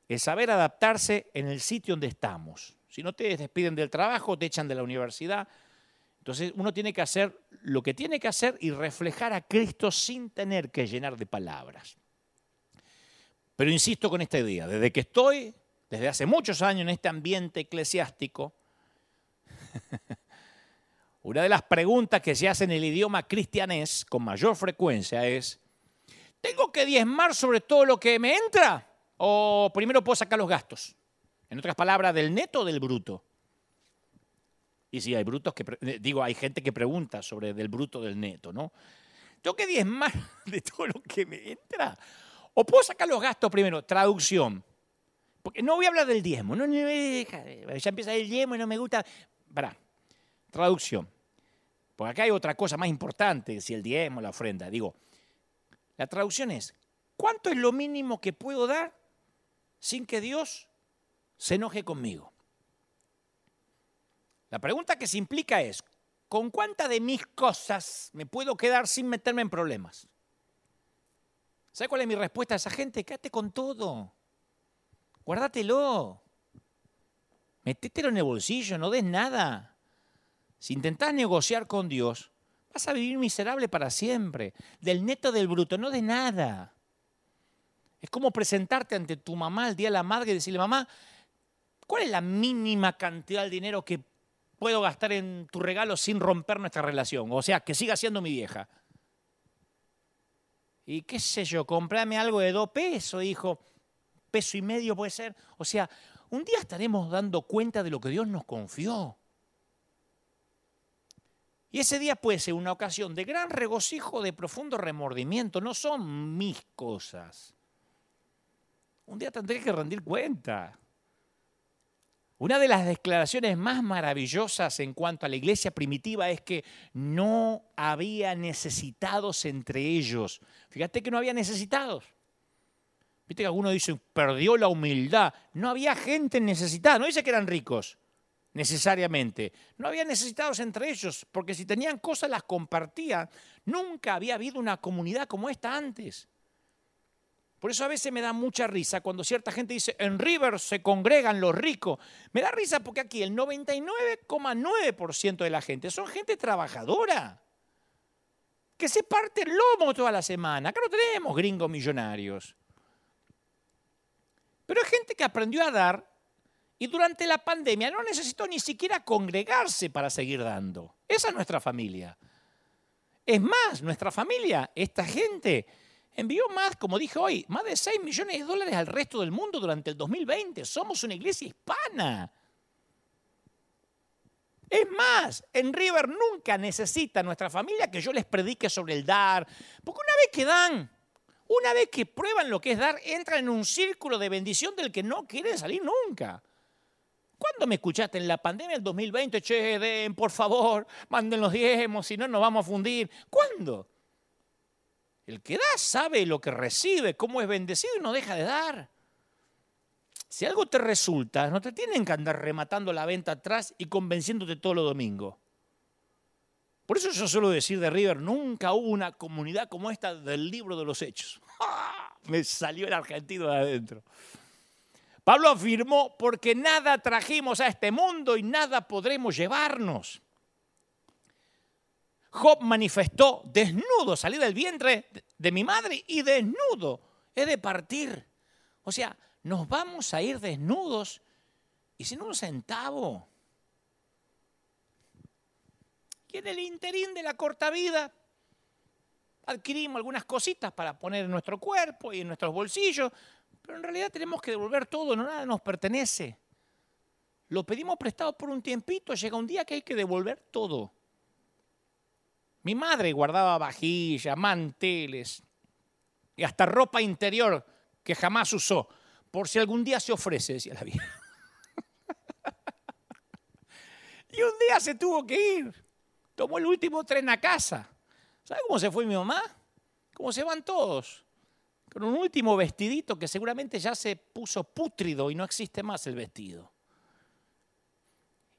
Es saber adaptarse en el sitio donde estamos. Si no te despiden del trabajo, te echan de la universidad. Entonces uno tiene que hacer lo que tiene que hacer y reflejar a Cristo sin tener que llenar de palabras. Pero insisto con esta idea, desde que estoy, desde hace muchos años en este ambiente eclesiástico, Una de las preguntas que se hace en el idioma cristianés con mayor frecuencia es, ¿tengo que diezmar sobre todo lo que me entra? ¿O primero puedo sacar los gastos? En otras palabras, del neto o del bruto. Y sí, hay brutos que, eh, digo, hay gente que pregunta sobre del bruto del neto, ¿no? ¿Tengo que diezmar de todo lo que me entra? ¿O puedo sacar los gastos primero? Traducción. Porque no voy a hablar del diezmo. No, ya empieza el diezmo y no me gusta. Para. Traducción. Porque acá hay otra cosa más importante, si el diezmo, la ofrenda. Digo, la traducción es, ¿cuánto es lo mínimo que puedo dar sin que Dios se enoje conmigo? La pregunta que se implica es, ¿con cuántas de mis cosas me puedo quedar sin meterme en problemas? ¿Sabe cuál es mi respuesta a esa gente? Quédate con todo. Guárdatelo. Metételo en el bolsillo, no des nada. Si intentás negociar con Dios, vas a vivir miserable para siempre. Del neto del bruto, no des nada. Es como presentarte ante tu mamá el día de la madre y decirle, mamá, ¿cuál es la mínima cantidad de dinero que puedo gastar en tu regalo sin romper nuestra relación. O sea, que siga siendo mi vieja. Y qué sé yo, comprame algo de dos pesos, hijo. Peso y medio puede ser. O sea, un día estaremos dando cuenta de lo que Dios nos confió. Y ese día puede ser una ocasión de gran regocijo, de profundo remordimiento. No son mis cosas. Un día tendré que rendir cuenta. Una de las declaraciones más maravillosas en cuanto a la iglesia primitiva es que no había necesitados entre ellos. Fíjate que no había necesitados. Viste que algunos dicen, perdió la humildad. No había gente necesitada. No dice que eran ricos, necesariamente. No había necesitados entre ellos, porque si tenían cosas las compartían. Nunca había habido una comunidad como esta antes. Por eso a veces me da mucha risa cuando cierta gente dice, en River se congregan los ricos. Me da risa porque aquí el 99,9% de la gente son gente trabajadora, que se parte el lomo toda la semana. Acá no tenemos gringos millonarios. Pero hay gente que aprendió a dar y durante la pandemia no necesitó ni siquiera congregarse para seguir dando. Esa es nuestra familia. Es más, nuestra familia, esta gente envió más, como dije hoy, más de 6 millones de dólares al resto del mundo durante el 2020. Somos una iglesia hispana. Es más, en River nunca necesita nuestra familia que yo les predique sobre el dar, porque una vez que dan, una vez que prueban lo que es dar, entran en un círculo de bendición del que no quieren salir nunca. ¿Cuándo me escuchaste en la pandemia del 2020? Che, den, por favor, manden los diezmos, si no nos vamos a fundir. ¿Cuándo? El que da sabe lo que recibe, cómo es bendecido y no deja de dar. Si algo te resulta, no te tienen que andar rematando la venta atrás y convenciéndote todo los domingos. Por eso yo suelo decir de River, nunca hubo una comunidad como esta del libro de los hechos. Me salió el argentino de adentro. Pablo afirmó, porque nada trajimos a este mundo y nada podremos llevarnos. Job manifestó, desnudo, salí del vientre de mi madre y desnudo he de partir. O sea, nos vamos a ir desnudos y sin un centavo. Y en el interín de la corta vida adquirimos algunas cositas para poner en nuestro cuerpo y en nuestros bolsillos, pero en realidad tenemos que devolver todo, no nada nos pertenece. Lo pedimos prestado por un tiempito, llega un día que hay que devolver todo. Mi madre guardaba vajillas, manteles y hasta ropa interior que jamás usó, por si algún día se ofrece, decía la vieja. y un día se tuvo que ir. Tomó el último tren a casa. ¿Sabe cómo se fue mi mamá? Como se van todos. Con un último vestidito que seguramente ya se puso pútrido y no existe más el vestido.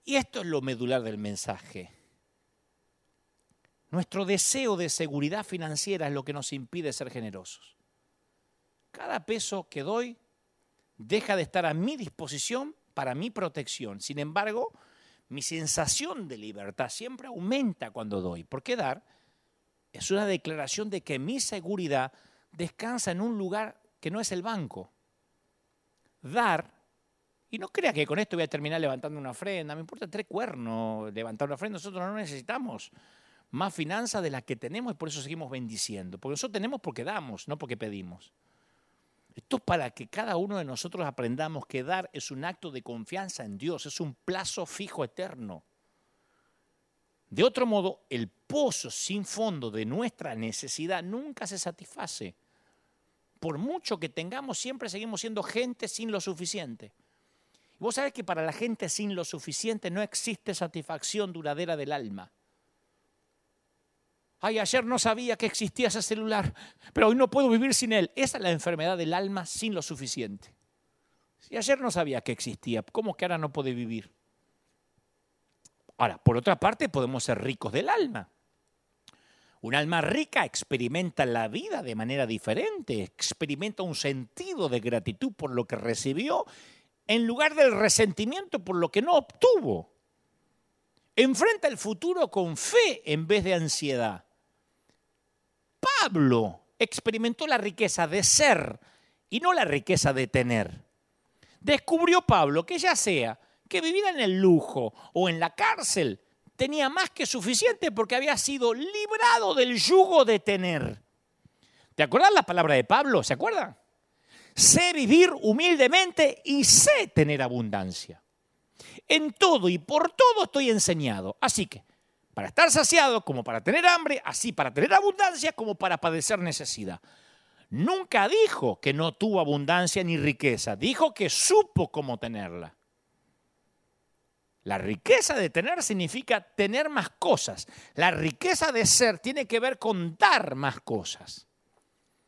Y esto es lo medular del mensaje. Nuestro deseo de seguridad financiera es lo que nos impide ser generosos. Cada peso que doy deja de estar a mi disposición para mi protección. Sin embargo, mi sensación de libertad siempre aumenta cuando doy. Porque dar es una declaración de que mi seguridad descansa en un lugar que no es el banco. Dar Y no crea que con esto voy a terminar levantando una ofrenda. Me importa tres cuernos levantar una ofrenda. Nosotros no necesitamos más finanzas de las que tenemos y por eso seguimos bendiciendo. Porque nosotros tenemos porque damos, no porque pedimos. Esto es para que cada uno de nosotros aprendamos que dar es un acto de confianza en Dios, es un plazo fijo eterno. De otro modo, el pozo sin fondo de nuestra necesidad nunca se satisface. Por mucho que tengamos, siempre seguimos siendo gente sin lo suficiente. Vos sabés que para la gente sin lo suficiente no existe satisfacción duradera del alma. Ay, ayer no sabía que existía ese celular, pero hoy no puedo vivir sin él. Esa es la enfermedad del alma sin lo suficiente. Si ayer no sabía que existía, ¿cómo que ahora no puede vivir? Ahora, por otra parte, podemos ser ricos del alma. Un alma rica experimenta la vida de manera diferente, experimenta un sentido de gratitud por lo que recibió en lugar del resentimiento por lo que no obtuvo. Enfrenta el futuro con fe en vez de ansiedad. Pablo experimentó la riqueza de ser y no la riqueza de tener. Descubrió Pablo que ya sea que viviera en el lujo o en la cárcel, tenía más que suficiente porque había sido librado del yugo de tener. ¿Te acuerdas la palabra de Pablo? ¿Se acuerdan? Sé vivir humildemente y sé tener abundancia. En todo y por todo estoy enseñado. Así que para estar saciado, como para tener hambre, así para tener abundancia, como para padecer necesidad. Nunca dijo que no tuvo abundancia ni riqueza, dijo que supo cómo tenerla. La riqueza de tener significa tener más cosas. La riqueza de ser tiene que ver con dar más cosas.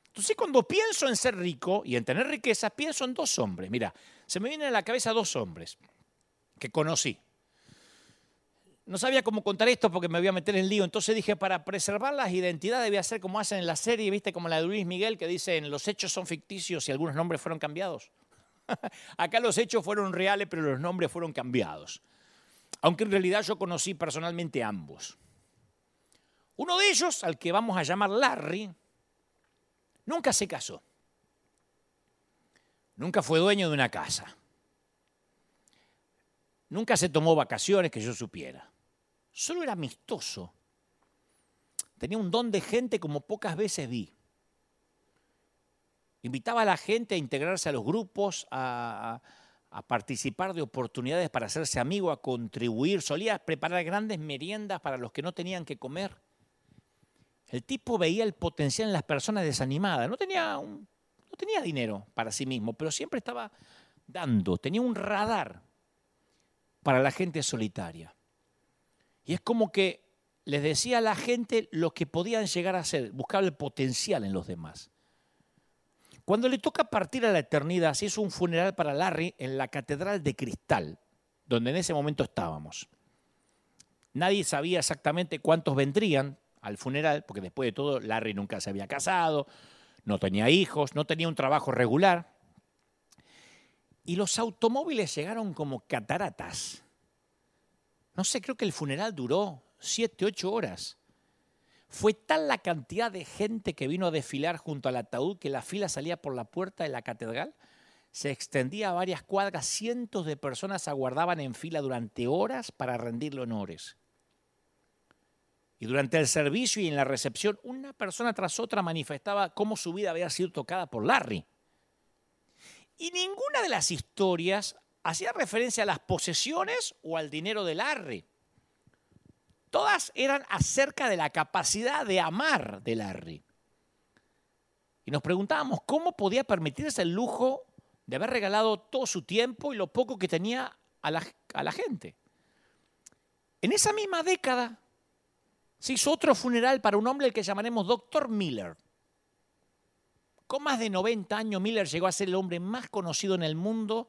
Entonces cuando pienso en ser rico y en tener riqueza, pienso en dos hombres. Mira, se me vienen a la cabeza dos hombres que conocí. No sabía cómo contar esto porque me voy a meter en lío. Entonces dije, para preservar las identidades voy a hacer como hacen en la serie, viste, como la de Luis Miguel, que dicen los hechos son ficticios y algunos nombres fueron cambiados. Acá los hechos fueron reales, pero los nombres fueron cambiados. Aunque en realidad yo conocí personalmente ambos. Uno de ellos, al que vamos a llamar Larry, nunca se casó. Nunca fue dueño de una casa. Nunca se tomó vacaciones que yo supiera solo era amistoso. Tenía un don de gente como pocas veces vi. Invitaba a la gente a integrarse a los grupos, a, participar de oportunidades para hacerse amigo, a contribuir. Solía preparar grandes meriendas para los que no tenían que comer. El tipo veía el potencial en las personas desanimadas. No tenía, no tenía dinero para sí mismo, pero siempre estaba dando. Tenía un radar para la gente solitaria. Y es como que les decía a la gente lo que podían llegar a ser, buscar el potencial en los demás. Cuando le toca partir a la eternidad, se hizo un funeral para Larry en la Catedral de Cristal, donde en ese momento estábamos. Nadie sabía exactamente cuántos vendrían al funeral, porque después de todo Larry nunca se había casado, no tenía hijos, no tenía un trabajo regular. Y los automóviles llegaron como cataratas no sé, creo que el funeral duró siete, ocho horas. Fue tal la cantidad de gente que vino a desfilar junto al ataúd que la fila salía por la puerta de la catedral, se extendía a varias cuadras, cientos de personas aguardaban en fila durante horas para rendirle honores. Y durante el servicio y en la recepción, una persona tras otra manifestaba cómo su vida había sido tocada por Larry. Y ninguna de las historias hacía referencia a las posesiones o al dinero del Larry. Todas eran acerca de la capacidad de amar del Larry. Y nos preguntábamos cómo podía permitirse el lujo de haber regalado todo su tiempo y lo poco que tenía a la, a la gente. En esa misma década se hizo otro funeral para un hombre al que llamaremos Dr. Miller. Con más de 90 años, Miller llegó a ser el hombre más conocido en el mundo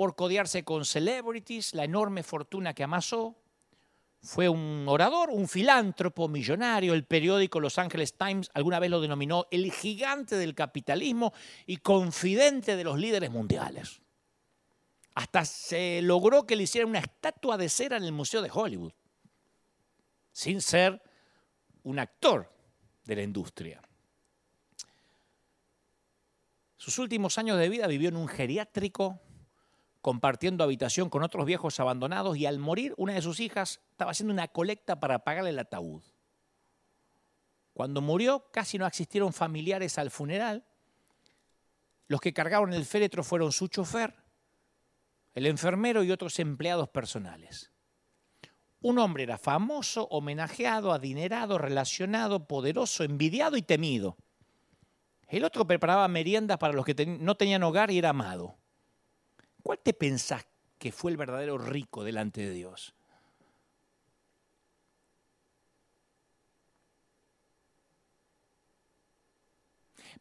por codearse con celebrities, la enorme fortuna que amasó. Fue un orador, un filántropo millonario. El periódico Los Angeles Times alguna vez lo denominó el gigante del capitalismo y confidente de los líderes mundiales. Hasta se logró que le hicieran una estatua de cera en el Museo de Hollywood, sin ser un actor de la industria. Sus últimos años de vida vivió en un geriátrico compartiendo habitación con otros viejos abandonados y al morir una de sus hijas estaba haciendo una colecta para pagarle el ataúd. Cuando murió casi no asistieron familiares al funeral. Los que cargaron el féretro fueron su chofer, el enfermero y otros empleados personales. Un hombre era famoso, homenajeado, adinerado, relacionado, poderoso, envidiado y temido. El otro preparaba meriendas para los que no tenían hogar y era amado. ¿Cuál te pensás que fue el verdadero rico delante de Dios?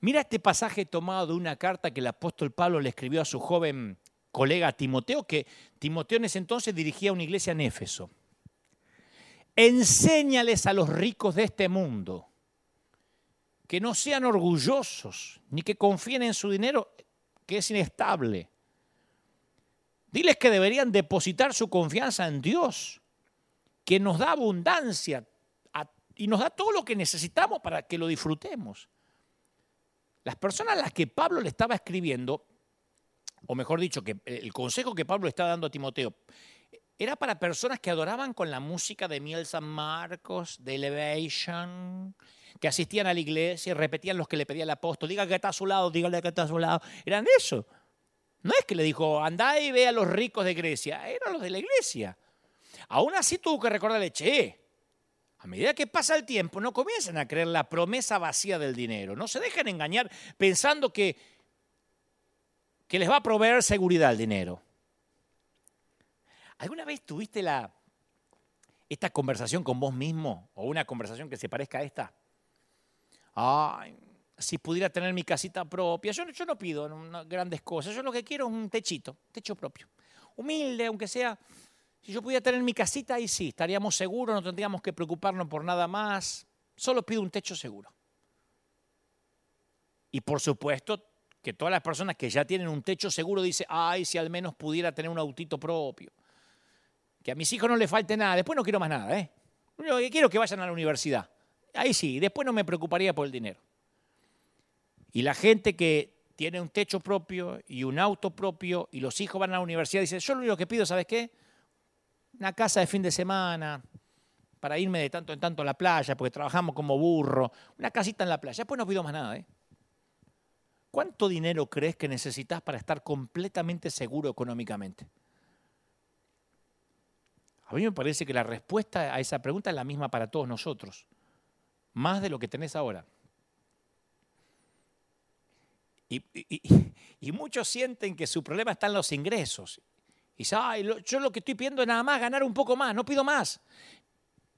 Mira este pasaje tomado de una carta que el apóstol Pablo le escribió a su joven colega Timoteo, que Timoteo en ese entonces dirigía una iglesia en Éfeso. Enséñales a los ricos de este mundo que no sean orgullosos ni que confíen en su dinero que es inestable. Diles que deberían depositar su confianza en Dios, que nos da abundancia y nos da todo lo que necesitamos para que lo disfrutemos. Las personas a las que Pablo le estaba escribiendo, o mejor dicho, que el consejo que Pablo estaba dando a Timoteo, era para personas que adoraban con la música de Miel San Marcos, de Elevation, que asistían a la iglesia y repetían los que le pedía el apóstol, diga que está a su lado, dígale que está a su lado. Eran eso. No es que le dijo, andá y ve a los ricos de Grecia, eran los de la iglesia. Aún así tuvo que recordarle, che, a medida que pasa el tiempo, no comiencen a creer la promesa vacía del dinero. No se dejen engañar pensando que, que les va a proveer seguridad el dinero. ¿Alguna vez tuviste la, esta conversación con vos mismo o una conversación que se parezca a esta? Ay, si pudiera tener mi casita propia. Yo, yo no pido grandes cosas, yo lo que quiero es un techito, techo propio. Humilde, aunque sea. Si yo pudiera tener mi casita, ahí sí, estaríamos seguros, no tendríamos que preocuparnos por nada más. Solo pido un techo seguro. Y por supuesto que todas las personas que ya tienen un techo seguro dicen, ay, si al menos pudiera tener un autito propio. Que a mis hijos no les falte nada, después no quiero más nada, ¿eh? Quiero que vayan a la universidad. Ahí sí, después no me preocuparía por el dinero. Y la gente que tiene un techo propio y un auto propio y los hijos van a la universidad dice, yo lo único que pido, ¿sabes qué? Una casa de fin de semana para irme de tanto en tanto a la playa porque trabajamos como burro. Una casita en la playa. Después no pido más nada, ¿eh? ¿Cuánto dinero crees que necesitas para estar completamente seguro económicamente? A mí me parece que la respuesta a esa pregunta es la misma para todos nosotros más de lo que tenés ahora. Y, muchos sienten que su problema está en los ingresos. Y dicen, yo lo que estoy pidiendo es nada más ganar un poco más, no pido más.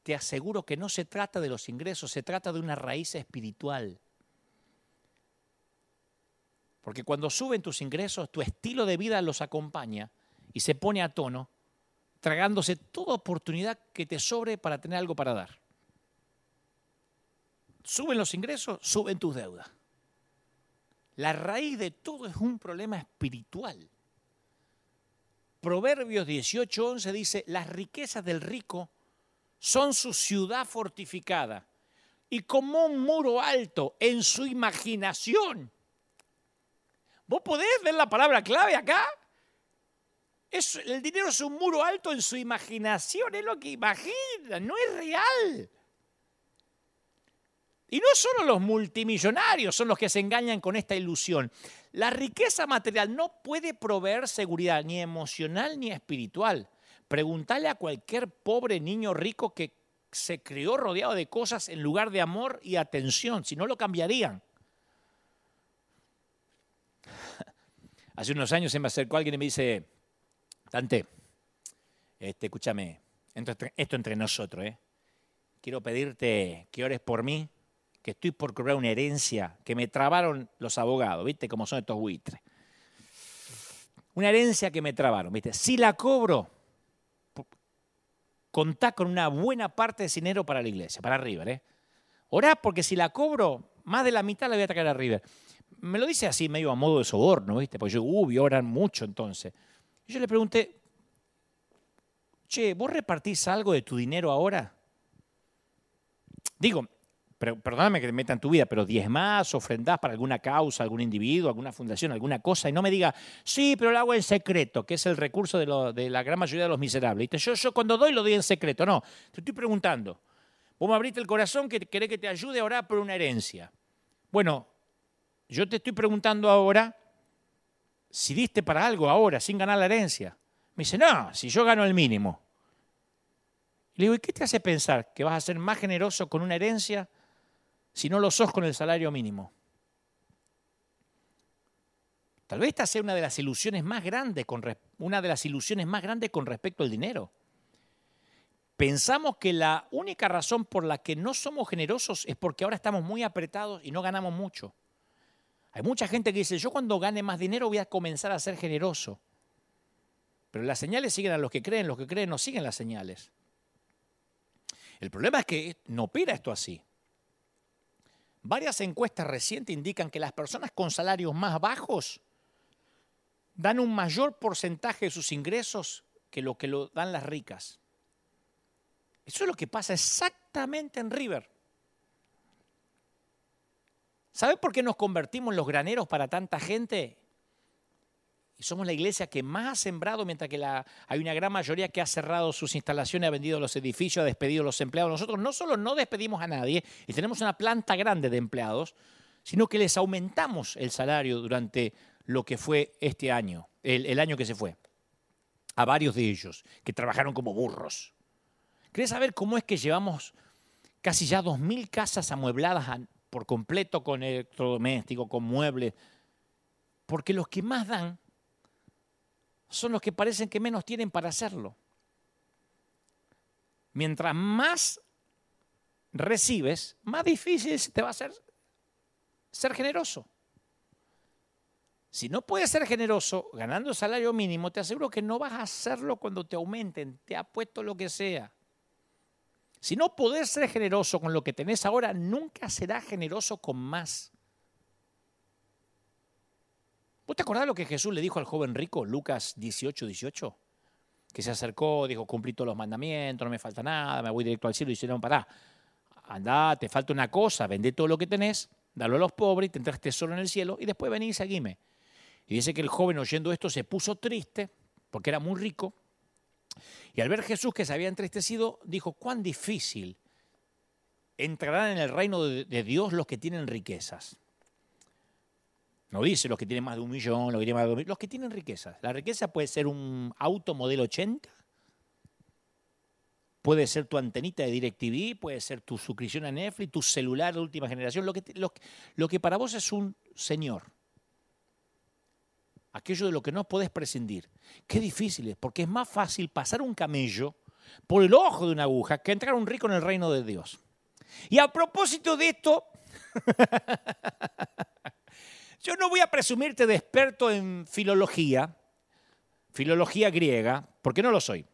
Te aseguro que no se trata de los ingresos, se trata de una raíz espiritual. Porque cuando suben tus ingresos, tu estilo de vida los acompaña y se pone a tono, tragándose toda oportunidad que te sobre para tener algo para dar suben los ingresos, suben tus deudas. La raíz de todo es un problema espiritual. Proverbios 18:11 dice, las riquezas del rico son su ciudad fortificada y como un muro alto en su imaginación. ¿Vos podés ver la palabra clave acá? el dinero es un muro alto en su imaginación, es lo que imagina, no es real. Y no solo los multimillonarios son los que se engañan con esta ilusión. La riqueza material no puede proveer seguridad ni emocional ni espiritual. Pregúntale a cualquier pobre niño rico que se crió rodeado de cosas en lugar de amor y atención, si no lo cambiarían. Hace unos años se me acercó alguien y me dice, Dante, este, escúchame, esto entre nosotros, ¿eh? quiero pedirte que ores por mí que estoy por cobrar una herencia que me trabaron los abogados, ¿viste? Como son estos buitres. Una herencia que me trabaron, ¿viste? Si la cobro, contá con una buena parte de dinero para la iglesia, para River, ¿eh? Orá porque si la cobro, más de la mitad la voy a traer a River. Me lo dice así medio a modo de soborno, ¿viste? Porque yo, uy, oran mucho entonces. Y yo le pregunté, che, ¿vos repartís algo de tu dinero ahora? Digo, pero perdóname que te meta en tu vida, pero diezmás, ofrendás para alguna causa, algún individuo, alguna fundación, alguna cosa, y no me diga, sí, pero lo hago en secreto, que es el recurso de, la gran mayoría de los miserables. Yo, yo cuando doy lo doy en secreto. No, te estoy preguntando. Vos me abriste el corazón que querés que te ayude a orar por una herencia. Bueno, yo te estoy preguntando ahora si diste para algo ahora, sin ganar la herencia. Me dice, no, si yo gano el mínimo. le digo, ¿y qué te hace pensar que vas a ser más generoso con una herencia si no lo sos con el salario mínimo? Tal vez esta sea una de las ilusiones más grandes con, una de las ilusiones más grandes con respecto al dinero. Pensamos que la única razón por la que no somos generosos es porque ahora estamos muy apretados y no ganamos mucho. Hay mucha gente que dice, yo cuando gane más dinero voy a comenzar a ser generoso. Pero las señales siguen a los que creen, los que creen no siguen las señales. El problema es que no opera esto así. Varias encuestas recientes indican que las personas con salarios más bajos dan un mayor porcentaje de sus ingresos que lo que lo dan las ricas. Eso es lo que pasa exactamente en River. ¿Sabe por qué nos convertimos en los graneros para tanta gente? Y somos la iglesia que más ha sembrado, mientras que hay una gran mayoría que ha cerrado sus instalaciones, ha vendido los edificios, ha despedido a los empleados. Nosotros no solo no despedimos a nadie y tenemos una planta grande de empleados, sino que les aumentamos el salario durante lo que fue este año, el, año que se fue, a varios de ellos, que trabajaron como burros. ¿Querés saber cómo es que llevamos casi ya 2.000 casas amuebladas por completo con electrodoméstico, con muebles? Porque los que más dan son los que parecen que menos tienen para hacerlo. Mientras más recibes, más difícil te va a ser ser generoso. Si no puedes ser generoso ganando salario mínimo, te aseguro que no vas a hacerlo cuando te aumenten, te apuesto lo que sea. Si no podés ser generoso con lo que tenés ahora, nunca serás generoso con más. ¿Vos te acordás lo que Jesús le dijo al joven rico, Lucas 18, 18? Que se acercó, dijo, cumplí todos los mandamientos, no me falta nada, me voy directo al cielo y dice, no, pará, andá, te falta una cosa, vende todo lo que tenés, dalo a los pobres, tendrás tesoro en el cielo y después vení y seguime. Y dice que el joven oyendo esto se puso triste porque era muy rico y al ver Jesús que se había entristecido, dijo, cuán difícil entrarán en el reino de Dios los que tienen riquezas. No dice los que tienen más de un millón, los que tienen más de los que tienen riquezas. La riqueza puede ser un auto modelo 80, puede ser tu antenita de DirecTV, puede ser tu suscripción a Netflix, tu celular de última generación, lo que, lo que para vos es un señor aquello de lo que no podés prescindir. Qué difícil es, porque es más fácil pasar un camello por el ojo de una aguja que entrar un rico en el reino de Dios. Y a propósito de esto, yo no voy a presumirte de experto en filología, filología griega, porque no lo soy.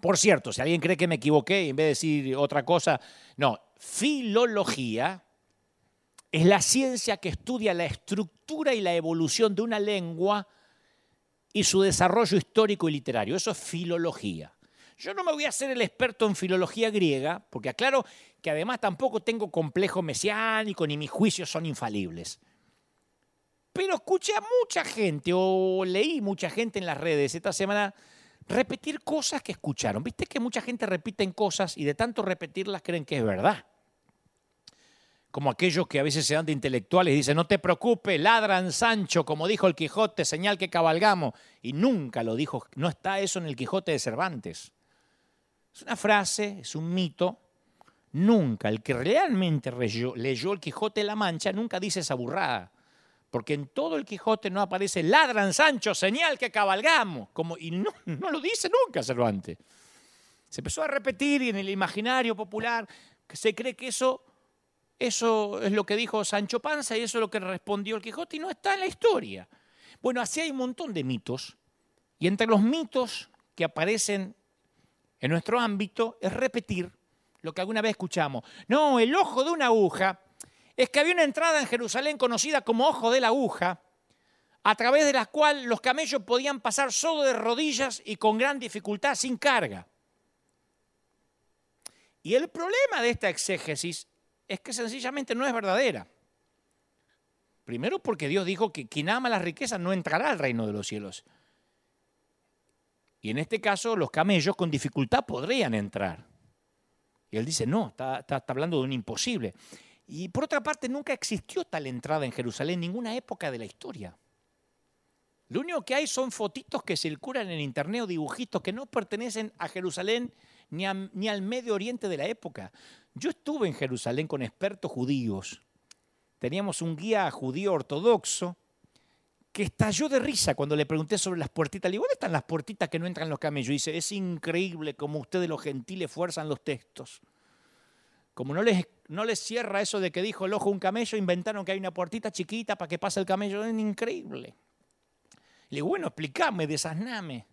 Por cierto, si alguien cree que me equivoqué y en vez de decir otra cosa, no, filología es la ciencia que estudia la estructura y la evolución de una lengua y su desarrollo histórico y literario. Eso es filología. Yo no me voy a hacer el experto en filología griega, porque aclaro que además tampoco tengo complejo mesiánico ni mis juicios son infalibles. Pero escuché a mucha gente o leí mucha gente en las redes esta semana repetir cosas que escucharon. Viste que mucha gente repite cosas y de tanto repetirlas creen que es verdad como aquellos que a veces se dan de intelectuales y dicen, no te preocupes, ladran Sancho, como dijo el Quijote, señal que cabalgamos. Y nunca lo dijo, no está eso en el Quijote de Cervantes. Es una frase, es un mito. Nunca, el que realmente leyó, el Quijote de la Mancha, nunca dice esa burrada. Porque en todo el Quijote no aparece ladran Sancho, señal que cabalgamos. Como, y no, no lo dice nunca Cervantes. Se empezó a repetir y en el imaginario popular se cree que eso eso es lo que dijo Sancho Panza y eso es lo que respondió el Quijote y no está en la historia. Bueno, así hay un montón de mitos. Y entre los mitos que aparecen en nuestro ámbito es repetir lo que alguna vez escuchamos. No, el ojo de una aguja es que había una entrada en Jerusalén conocida como ojo de la aguja, a través de la cual los camellos podían pasar solo de rodillas y con gran dificultad sin carga. Y el problema de esta exégesis es que sencillamente no es verdadera. Primero porque Dios dijo que quien ama las riquezas no entrará al reino de los cielos. Y en este caso los camellos con dificultad podrían entrar. Y él dice, no, está, está, hablando de un imposible. Y por otra parte, nunca existió tal entrada en Jerusalén en ninguna época de la historia. Lo único que hay son fotitos que circulan en internet o dibujitos que no pertenecen a Jerusalén ni, ni al Medio Oriente de la época. Yo estuve en Jerusalén con expertos judíos. Teníamos un guía judío ortodoxo que estalló de risa cuando le pregunté sobre las puertitas. Le digo, ¿dónde están las puertitas que no entran los camellos? Y dice, es increíble cómo ustedes los gentiles fuerzan los textos. Como no les, no les cierra eso de que dijo el ojo un camello, inventaron que hay una puertita chiquita para que pase el camello. Es increíble. Le digo, bueno, explícame, desasname.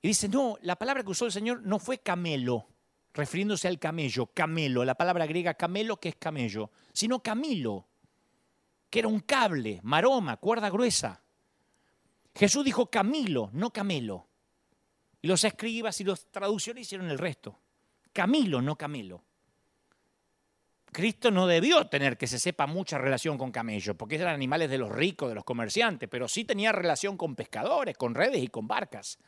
Y dice, no, la palabra que usó el Señor no fue camelo, refiriéndose al camello, camelo, la palabra griega camelo que es camello, sino camilo, que era un cable, maroma, cuerda gruesa. Jesús dijo Camilo, no Camelo. Y los escribas y los traducciones hicieron el resto. Camilo, no Camelo. Cristo no debió tener que se sepa mucha relación con camellos, porque eran animales de los ricos, de los comerciantes, pero sí tenía relación con pescadores, con redes y con barcas.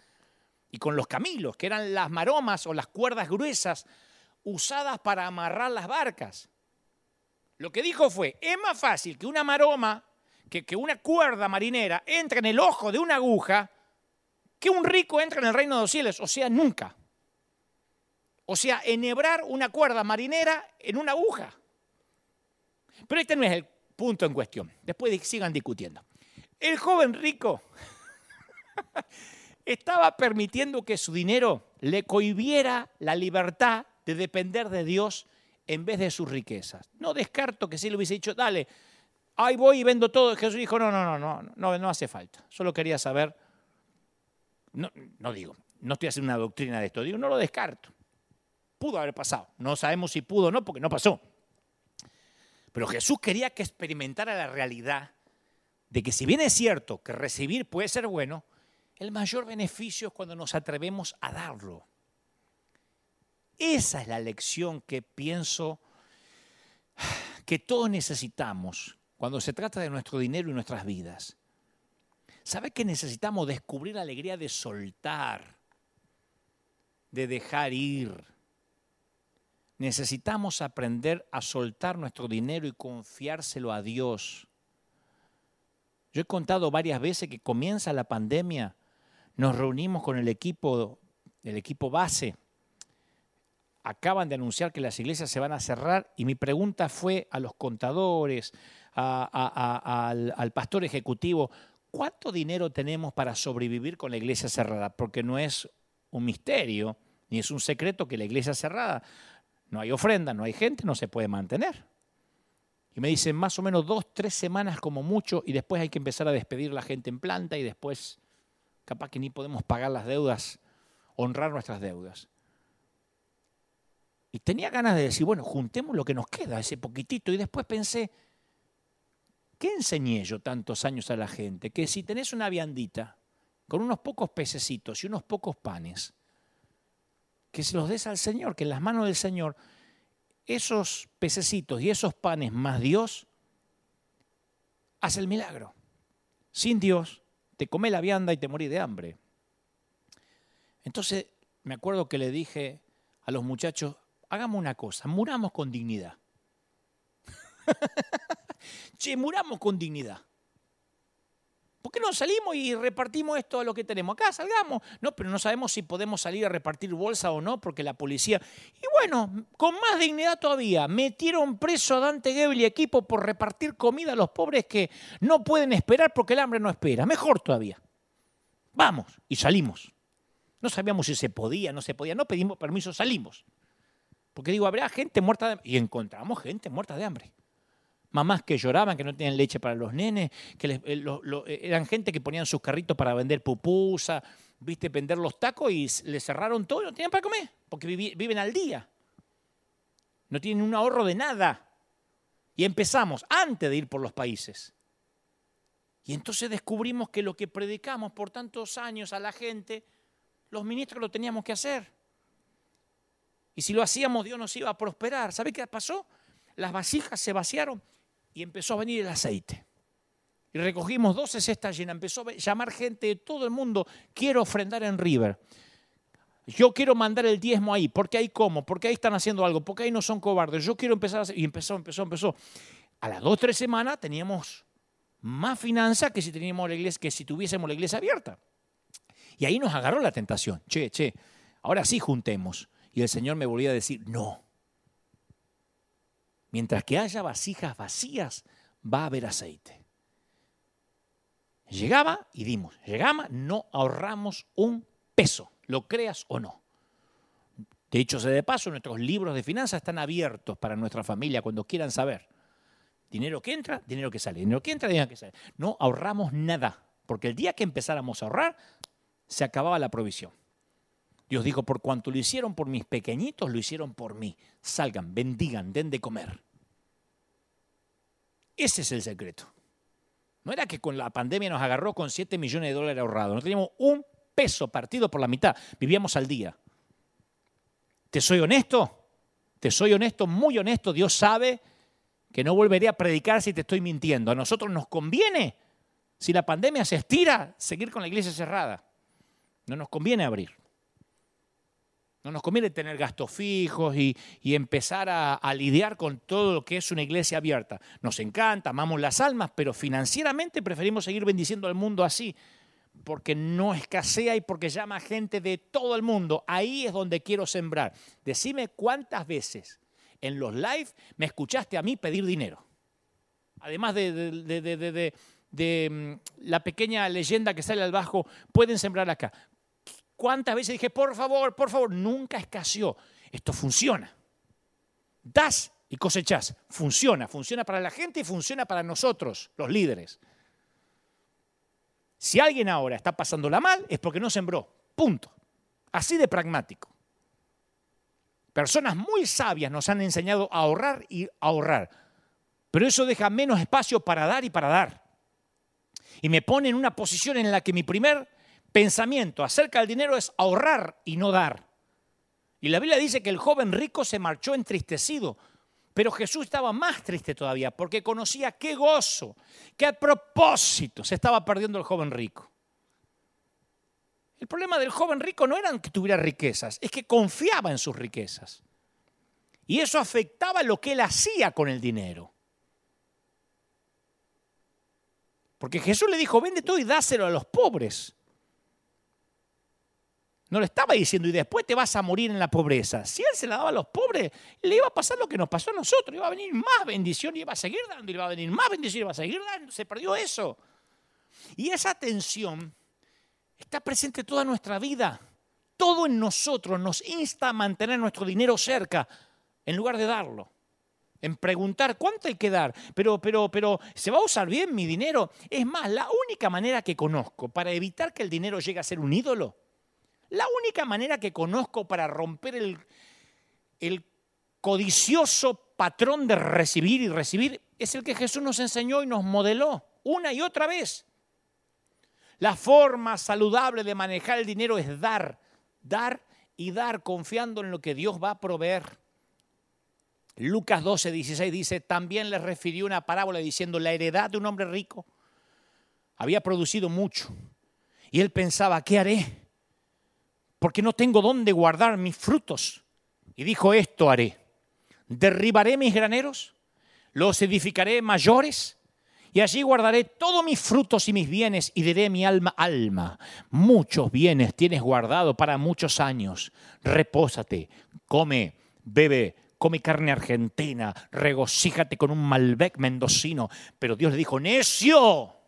Y con los camilos, que eran las maromas o las cuerdas gruesas usadas para amarrar las barcas. Lo que dijo fue, es más fácil que una maroma, que, que una cuerda marinera entre en el ojo de una aguja, que un rico entre en el reino de los cielos, o sea, nunca. O sea, enhebrar una cuerda marinera en una aguja. Pero este no es el punto en cuestión. Después sigan discutiendo. El joven rico estaba permitiendo que su dinero le cohibiera la libertad de depender de Dios en vez de sus riquezas. No descarto que si le hubiese dicho, dale, ahí voy y vendo todo. Jesús dijo, no, no, no, no, no, hace falta. Solo quería saber, no, no digo, no estoy haciendo una doctrina de esto, digo, no lo descarto. Pudo haber pasado. No sabemos si pudo o no, porque no pasó. Pero Jesús quería que experimentara la realidad de que si bien es cierto que recibir puede ser bueno, el mayor beneficio es cuando nos atrevemos a darlo. Esa es la lección que pienso que todos necesitamos cuando se trata de nuestro dinero y nuestras vidas. ¿Sabe que necesitamos descubrir la alegría de soltar, de dejar ir? Necesitamos aprender a soltar nuestro dinero y confiárselo a Dios. Yo he contado varias veces que comienza la pandemia, nos reunimos con el equipo, el equipo base, acaban de anunciar que las iglesias se van a cerrar y mi pregunta fue a los contadores, al, pastor ejecutivo, ¿cuánto dinero tenemos para sobrevivir con la iglesia cerrada? Porque no es un misterio, ni es un secreto que la iglesia cerrada, no hay ofrenda, no hay gente, no se puede mantener. Y me dicen más o menos dos, tres semanas como mucho y después hay que empezar a despedir la gente en planta y después capaz que ni podemos pagar las deudas, honrar nuestras deudas. Y tenía ganas de decir, bueno, juntemos lo que nos queda, ese poquitito. Y después pensé, ¿qué enseñé yo tantos años a la gente? Que si tenés una viandita con unos pocos pececitos y unos pocos panes, que se los des al Señor, que en las manos del Señor esos pececitos y esos panes más Dios hace el milagro. Sin Dios te come la vianda y te morí de hambre. Entonces me acuerdo que le dije a los muchachos, hagamos una cosa, muramos con dignidad. che, muramos con dignidad. ¿Por qué no salimos y repartimos esto a lo que tenemos? Acá salgamos. No, pero no sabemos si podemos salir a repartir bolsa o no, porque la policía. Y bueno, con más dignidad todavía, metieron preso a Dante Gebel y equipo por repartir comida a los pobres que no pueden esperar porque el hambre no espera. Mejor todavía. Vamos, y salimos. No sabíamos si se podía, no se podía, no pedimos permiso, salimos. Porque digo, habrá gente muerta de hambre. Y encontramos gente muerta de hambre. Mamás que lloraban, que no tenían leche para los nenes, que eh, eh, eran gente que ponían sus carritos para vender pupusa, viste, vender los tacos y les cerraron todo y no tenían para comer, porque viven al día. No tienen un ahorro de nada. Y empezamos antes de ir por los países. Y entonces descubrimos que lo que predicamos por tantos años a la gente, los ministros lo teníamos que hacer. Y si lo hacíamos, Dios nos iba a prosperar. ¿Sabe qué pasó? las vasijas se vaciaron y empezó a venir el aceite. Y recogimos 12 cestas llenas. Empezó a llamar gente de todo el mundo. Quiero ofrendar en River. Yo quiero mandar el diezmo ahí. porque ahí cómo? porque ahí están haciendo algo? porque ahí no son cobardes? Yo quiero empezar a hacer. Y empezó, empezó, empezó. A las dos, tres semanas teníamos más finanzas que si, teníamos la iglesia, que si tuviésemos la iglesia abierta. Y ahí nos agarró la tentación. Che, che, ahora sí juntemos. Y el Señor me volvía a decir, no. Mientras que haya vasijas vacías, va a haber aceite. Llegaba y dimos. Llegaba, no ahorramos un peso, lo creas o no. De hecho, de paso, nuestros libros de finanzas están abiertos para nuestra familia cuando quieran saber. Dinero que entra, dinero que sale. Dinero que entra, dinero que sale. No ahorramos nada, porque el día que empezáramos a ahorrar, se acababa la provisión. Dios dijo, por cuanto lo hicieron por mis pequeñitos, lo hicieron por mí. Salgan, bendigan, den de comer. Ese es el secreto. No era que con la pandemia nos agarró con 7 millones de dólares ahorrados. No teníamos un peso partido por la mitad. Vivíamos al día. ¿Te soy honesto? Te soy honesto, muy honesto. Dios sabe que no volveré a predicar si te estoy mintiendo. A nosotros nos conviene, si la pandemia se estira, seguir con la iglesia cerrada. No nos conviene abrir. No nos conviene tener gastos fijos y, empezar a, lidiar con todo lo que es una iglesia abierta. Nos encanta, amamos las almas, pero financieramente preferimos seguir bendiciendo al mundo así, porque no escasea y porque llama gente de todo el mundo. Ahí es donde quiero sembrar. Decime cuántas veces en los live me escuchaste a mí pedir dinero. Además de, de, de mm, la pequeña leyenda que sale al bajo, pueden sembrar acá. ¿Cuántas veces dije, por favor, por favor? Nunca escaseó. Esto funciona. Das y cosechas. Funciona. Funciona para la gente y funciona para nosotros, los líderes. Si alguien ahora está pasándola mal, es porque no sembró. Punto. Así de pragmático. Personas muy sabias nos han enseñado a ahorrar y ahorrar. Pero eso deja menos espacio para dar y para dar. Y me pone en una posición en la que mi primer pensamiento acerca del dinero es ahorrar y no dar. Y la Biblia dice que el joven rico se marchó entristecido, pero Jesús estaba más triste todavía porque conocía qué gozo, qué propósito se estaba perdiendo el joven rico. El problema del joven rico no era que tuviera riquezas, es que confiaba en sus riquezas. Y eso afectaba lo que él hacía con el dinero. Porque Jesús le dijo, vende todo y dáselo a los pobres. No le estaba diciendo, y después te vas a morir en la pobreza. Si él se la daba a los pobres, le iba a pasar lo que nos pasó a nosotros. Iba a venir más bendición y iba a seguir dando, iba a venir más bendición y iba a seguir dando. Se perdió eso. Y esa tensión está presente toda nuestra vida. Todo en nosotros nos insta a mantener nuestro dinero cerca en lugar de darlo. En preguntar cuánto hay que dar, pero, pero, pero, ¿se va a usar bien mi dinero? Es más, la única manera que conozco para evitar que el dinero llegue a ser un ídolo la única manera que conozco para romper el, codicioso patrón de recibir y recibir es el que Jesús nos enseñó y nos modeló una y otra vez. La forma saludable de manejar el dinero es dar, dar y dar confiando en lo que Dios va a proveer. Lucas 12, 16 dice, también le refirió una parábola diciendo, la heredad de un hombre rico había producido mucho. Y él pensaba, ¿qué haré? Porque no tengo dónde guardar mis frutos. Y dijo, esto haré. Derribaré mis graneros, los edificaré mayores, y allí guardaré todos mis frutos y mis bienes, y diré mi alma, alma, muchos bienes tienes guardado para muchos años. Repósate, come, bebe, come carne argentina, regocíjate con un Malbec mendocino. Pero Dios le dijo, necio,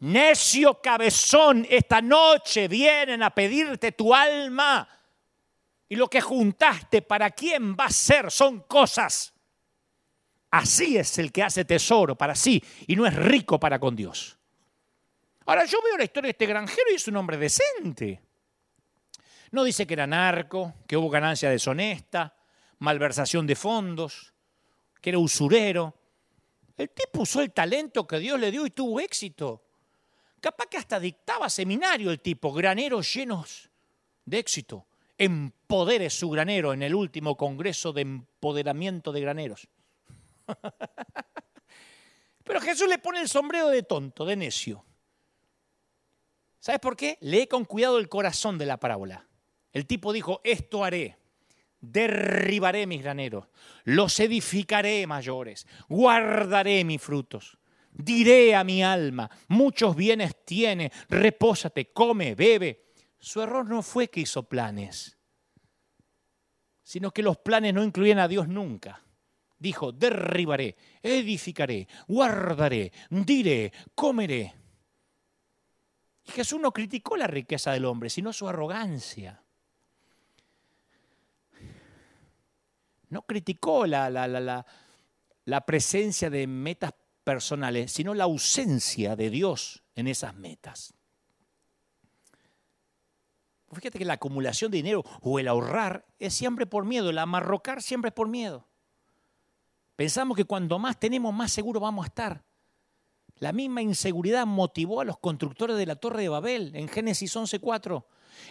Necio cabezón, esta noche vienen a pedirte tu alma. Y lo que juntaste, ¿para quién va a ser? Son cosas. Así es el que hace tesoro para sí y no es rico para con Dios. Ahora yo veo la historia de este granjero y es un hombre decente. No dice que era narco, que hubo ganancia deshonesta, malversación de fondos, que era usurero. El tipo usó el talento que Dios le dio y tuvo éxito. Capaz que hasta dictaba seminario el tipo, graneros llenos de éxito. empodere su granero en el último Congreso de Empoderamiento de Graneros. Pero Jesús le pone el sombrero de tonto, de necio. ¿Sabes por qué? Lee con cuidado el corazón de la parábola. El tipo dijo, esto haré, derribaré mis graneros, los edificaré mayores, guardaré mis frutos. Diré a mi alma, muchos bienes tiene, repósate, come, bebe. Su error no fue que hizo planes, sino que los planes no incluían a Dios nunca. Dijo, derribaré, edificaré, guardaré, diré, comeré. Y Jesús no criticó la riqueza del hombre, sino su arrogancia. No criticó la, la, la, la presencia de metas personales, sino la ausencia de Dios en esas metas. Fíjate que la acumulación de dinero o el ahorrar es siempre por miedo, el amarrocar siempre es por miedo. Pensamos que cuando más tenemos, más seguro vamos a estar. La misma inseguridad motivó a los constructores de la Torre de Babel en Génesis 11.4.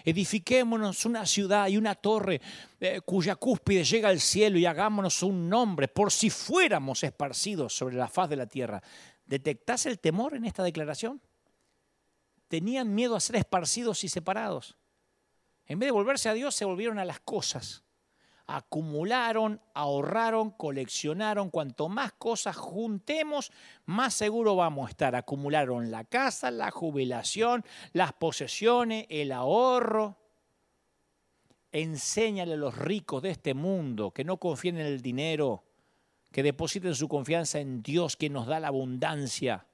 Edifiquémonos una ciudad y una torre eh, cuya cúspide llega al cielo y hagámonos un nombre por si fuéramos esparcidos sobre la faz de la tierra. ¿Detectás el temor en esta declaración? Tenían miedo a ser esparcidos y separados. En vez de volverse a Dios, se volvieron a las cosas acumularon, ahorraron, coleccionaron. Cuanto más cosas juntemos, más seguro vamos a estar. Acumularon la casa, la jubilación, las posesiones, el ahorro. Enséñale a los ricos de este mundo que no confíen en el dinero, que depositen su confianza en Dios que nos da la abundancia.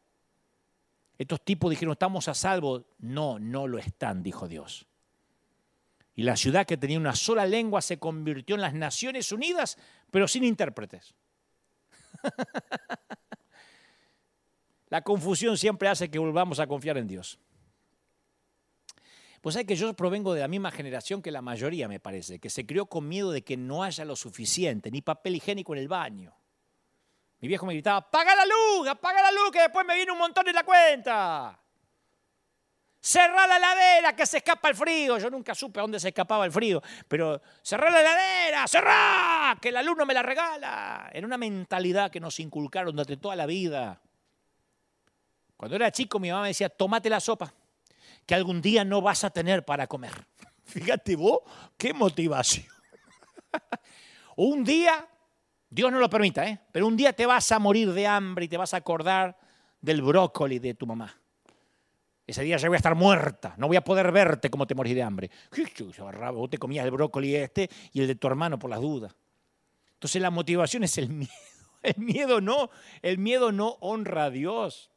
Estos tipos dijeron, estamos a salvo. No, no lo están, dijo Dios. Y la ciudad que tenía una sola lengua se convirtió en las Naciones Unidas, pero sin intérpretes. la confusión siempre hace que volvamos a confiar en Dios. Pues hay que yo provengo de la misma generación que la mayoría, me parece, que se crió con miedo de que no haya lo suficiente, ni papel higiénico en el baño. Mi viejo me gritaba, ¡paga la luz! ¡Apaga la luz! Que después me viene un montón en la cuenta. Cerrá la ladera que se escapa el frío. Yo nunca supe a dónde se escapaba el frío, pero cerrá la ladera, cerrá, que la luz no me la regala. Era una mentalidad que nos inculcaron durante toda la vida. Cuando era chico mi mamá me decía, tomate la sopa, que algún día no vas a tener para comer. Fíjate vos, qué motivación. un día, Dios no lo permita, ¿eh? pero un día te vas a morir de hambre y te vas a acordar del brócoli de tu mamá. Ese día ya voy a estar muerta, no voy a poder verte como te morís de hambre. Vos te comías el brócoli este y el de tu hermano por las dudas. Entonces la motivación es el miedo. El miedo no, el miedo no honra a Dios.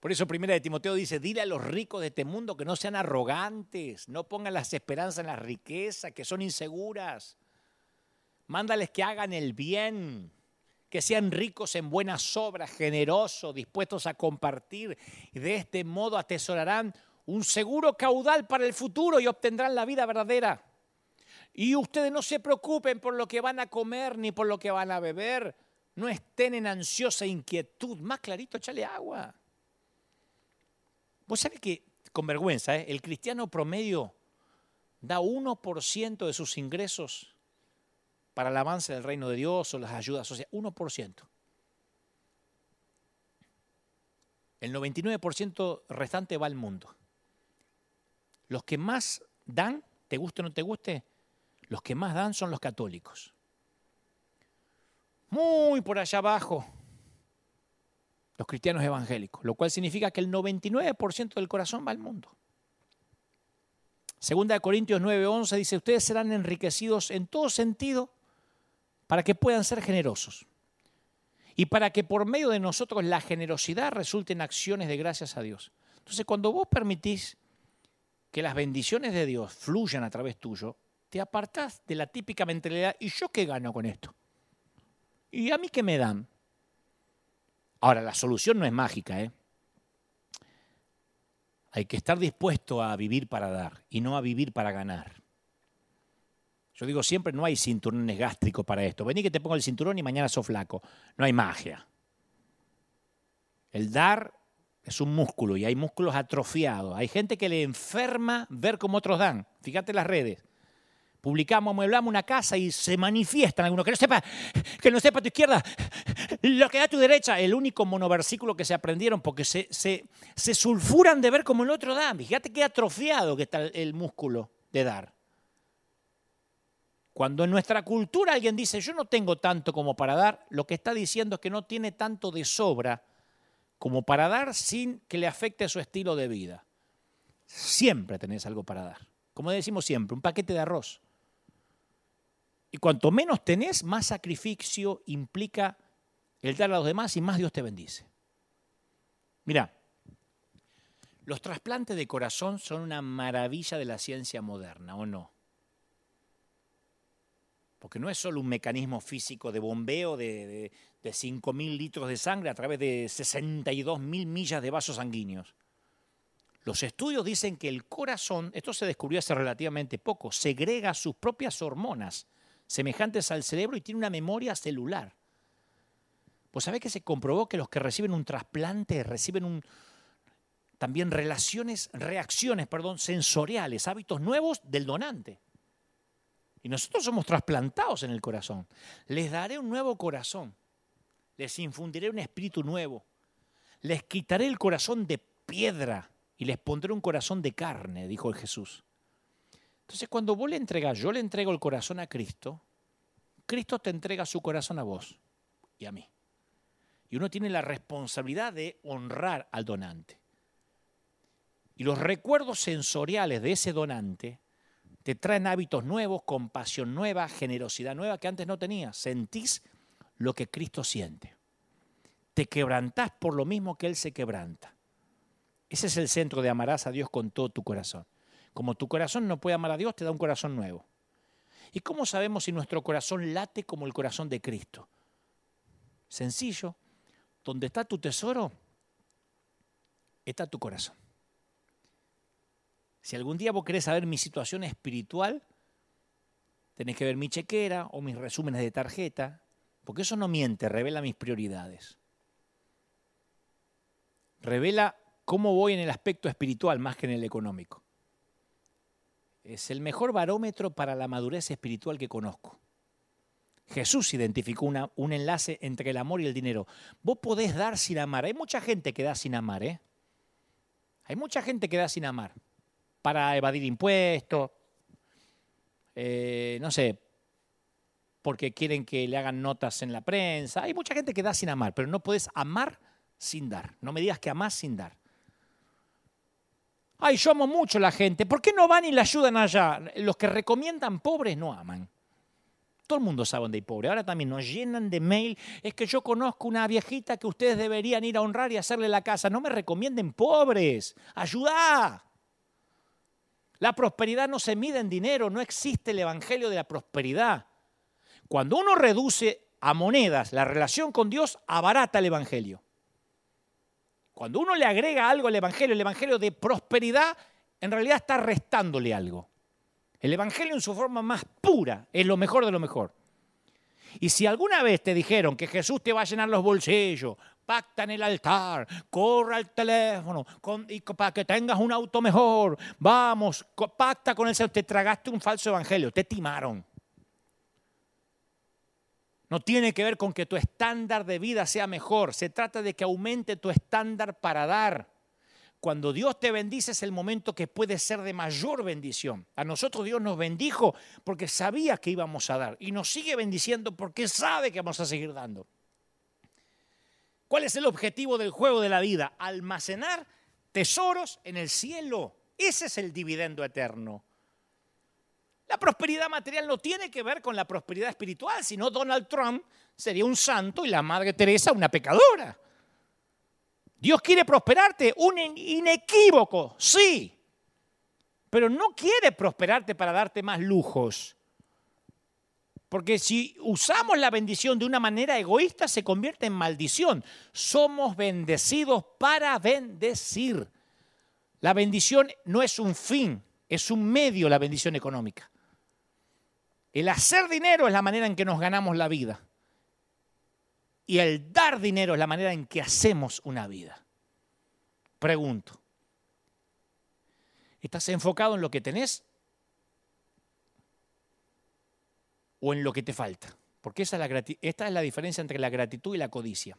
Por eso primera de Timoteo dice, dile a los ricos de este mundo que no sean arrogantes, no pongan las esperanzas en la riqueza, que son inseguras. Mándales que hagan el bien que sean ricos en buenas obras, generosos, dispuestos a compartir y de este modo atesorarán un seguro caudal para el futuro y obtendrán la vida verdadera. Y ustedes no se preocupen por lo que van a comer ni por lo que van a beber. No estén en ansiosa inquietud. Más clarito, échale agua. Vos sabés que, con vergüenza, ¿eh? el cristiano promedio da 1% de sus ingresos para el avance del reino de Dios o las ayudas sociales, 1%. El 99% restante va al mundo. Los que más dan, te guste o no te guste, los que más dan son los católicos. Muy por allá abajo, los cristianos evangélicos, lo cual significa que el 99% del corazón va al mundo. Segunda de Corintios 9:11 dice, ustedes serán enriquecidos en todo sentido para que puedan ser generosos y para que por medio de nosotros la generosidad resulte en acciones de gracias a Dios. Entonces, cuando vos permitís que las bendiciones de Dios fluyan a través tuyo, te apartás de la típica mentalidad, ¿y yo qué gano con esto? ¿Y a mí qué me dan? Ahora, la solución no es mágica, ¿eh? Hay que estar dispuesto a vivir para dar y no a vivir para ganar. Yo digo siempre, no hay cinturones gástricos para esto. Vení que te pongo el cinturón y mañana sos flaco. No hay magia. El dar es un músculo y hay músculos atrofiados. Hay gente que le enferma ver cómo otros dan. Fíjate las redes. Publicamos, amueblamos una casa y se manifiestan algunos. Que no sepa, que no sepa tu izquierda, lo que da tu derecha. El único monoversículo que se aprendieron porque se, se, se sulfuran de ver cómo el otro da. Fíjate qué atrofiado que está el músculo de dar. Cuando en nuestra cultura alguien dice yo no tengo tanto como para dar, lo que está diciendo es que no tiene tanto de sobra como para dar sin que le afecte su estilo de vida. Siempre tenés algo para dar. Como decimos siempre, un paquete de arroz. Y cuanto menos tenés, más sacrificio implica el dar a los demás y más Dios te bendice. Mira, los trasplantes de corazón son una maravilla de la ciencia moderna, ¿o no? Porque no es solo un mecanismo físico de bombeo de, de, 5.000 litros de sangre a través de 62.000 millas de vasos sanguíneos. Los estudios dicen que el corazón, esto se descubrió hace relativamente poco, segrega sus propias hormonas semejantes al cerebro y tiene una memoria celular. Pues sabés que se comprobó que los que reciben un trasplante reciben también relaciones, reacciones, perdón, sensoriales, hábitos nuevos del donante. Y nosotros somos trasplantados en el corazón. Les daré un nuevo corazón. Les infundiré un espíritu nuevo. Les quitaré el corazón de piedra y les pondré un corazón de carne, dijo Jesús. Entonces cuando vos le entregas, yo le entrego el corazón a Cristo, Cristo te entrega su corazón a vos y a mí. Y uno tiene la responsabilidad de honrar al donante. Y los recuerdos sensoriales de ese donante te traen hábitos nuevos, compasión nueva, generosidad nueva que antes no tenías. Sentís lo que Cristo siente. Te quebrantás por lo mismo que Él se quebranta. Ese es el centro de amarás a Dios con todo tu corazón. Como tu corazón no puede amar a Dios, te da un corazón nuevo. ¿Y cómo sabemos si nuestro corazón late como el corazón de Cristo? Sencillo. Donde está tu tesoro, está tu corazón. Si algún día vos querés saber mi situación espiritual, tenés que ver mi chequera o mis resúmenes de tarjeta, porque eso no miente, revela mis prioridades. Revela cómo voy en el aspecto espiritual más que en el económico. Es el mejor barómetro para la madurez espiritual que conozco. Jesús identificó un enlace entre el amor y el dinero. Vos podés dar sin amar. Hay mucha gente que da sin amar, ¿eh? Hay mucha gente que da sin amar para evadir impuestos, eh, no sé, porque quieren que le hagan notas en la prensa. Hay mucha gente que da sin amar, pero no puedes amar sin dar. No me digas que amás sin dar. Ay, yo amo mucho a la gente. ¿Por qué no van y le ayudan allá? Los que recomiendan pobres no aman. Todo el mundo sabe dónde hay pobre. Ahora también nos llenan de mail. Es que yo conozco una viejita que ustedes deberían ir a honrar y hacerle la casa. No me recomienden pobres. Ayuda. La prosperidad no se mide en dinero, no existe el evangelio de la prosperidad. Cuando uno reduce a monedas la relación con Dios, abarata el evangelio. Cuando uno le agrega algo al evangelio, el evangelio de prosperidad, en realidad está restándole algo. El evangelio en su forma más pura es lo mejor de lo mejor. Y si alguna vez te dijeron que Jesús te va a llenar los bolsillos, pacta en el altar, corra al teléfono y para que tengas un auto mejor, vamos, pacta con el Señor, te tragaste un falso evangelio, te timaron. No tiene que ver con que tu estándar de vida sea mejor, se trata de que aumente tu estándar para dar. Cuando Dios te bendice es el momento que puede ser de mayor bendición. A nosotros Dios nos bendijo porque sabía que íbamos a dar y nos sigue bendiciendo porque sabe que vamos a seguir dando. ¿Cuál es el objetivo del juego de la vida? Almacenar tesoros en el cielo. Ese es el dividendo eterno. La prosperidad material no tiene que ver con la prosperidad espiritual, sino Donald Trump sería un santo y la Madre Teresa una pecadora. Dios quiere prosperarte, un inequívoco, sí, pero no quiere prosperarte para darte más lujos. Porque si usamos la bendición de una manera egoísta, se convierte en maldición. Somos bendecidos para bendecir. La bendición no es un fin, es un medio la bendición económica. El hacer dinero es la manera en que nos ganamos la vida. Y el dar dinero es la manera en que hacemos una vida. Pregunto. ¿Estás enfocado en lo que tenés o en lo que te falta? Porque esa es la, esta es la diferencia entre la gratitud y la codicia.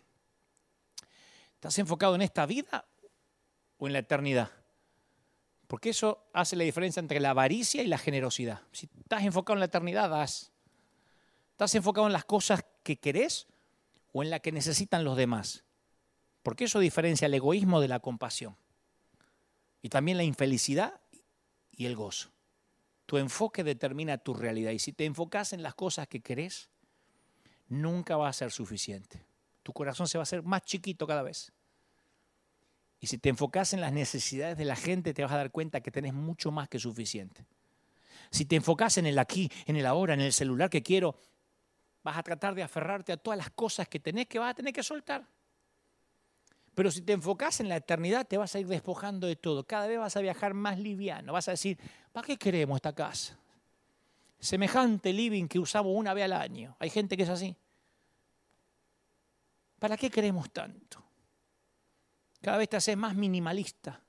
¿Estás enfocado en esta vida o en la eternidad? Porque eso hace la diferencia entre la avaricia y la generosidad. Si estás enfocado en la eternidad, das. ¿Estás enfocado en las cosas que querés o en las que necesitan los demás? Porque eso diferencia el egoísmo de la compasión. Y también la infelicidad y el gozo. Tu enfoque determina tu realidad. Y si te enfocas en las cosas que querés, nunca va a ser suficiente. Tu corazón se va a hacer más chiquito cada vez. Y si te enfocas en las necesidades de la gente, te vas a dar cuenta que tenés mucho más que suficiente. Si te enfocas en el aquí, en el ahora, en el celular que quiero, vas a tratar de aferrarte a todas las cosas que tenés que vas a tener que soltar. Pero si te enfocas en la eternidad, te vas a ir despojando de todo. Cada vez vas a viajar más liviano. Vas a decir, ¿para qué queremos esta casa? Semejante living que usamos una vez al año. Hay gente que es así. ¿Para qué queremos tanto? Cada vez te haces más minimalista.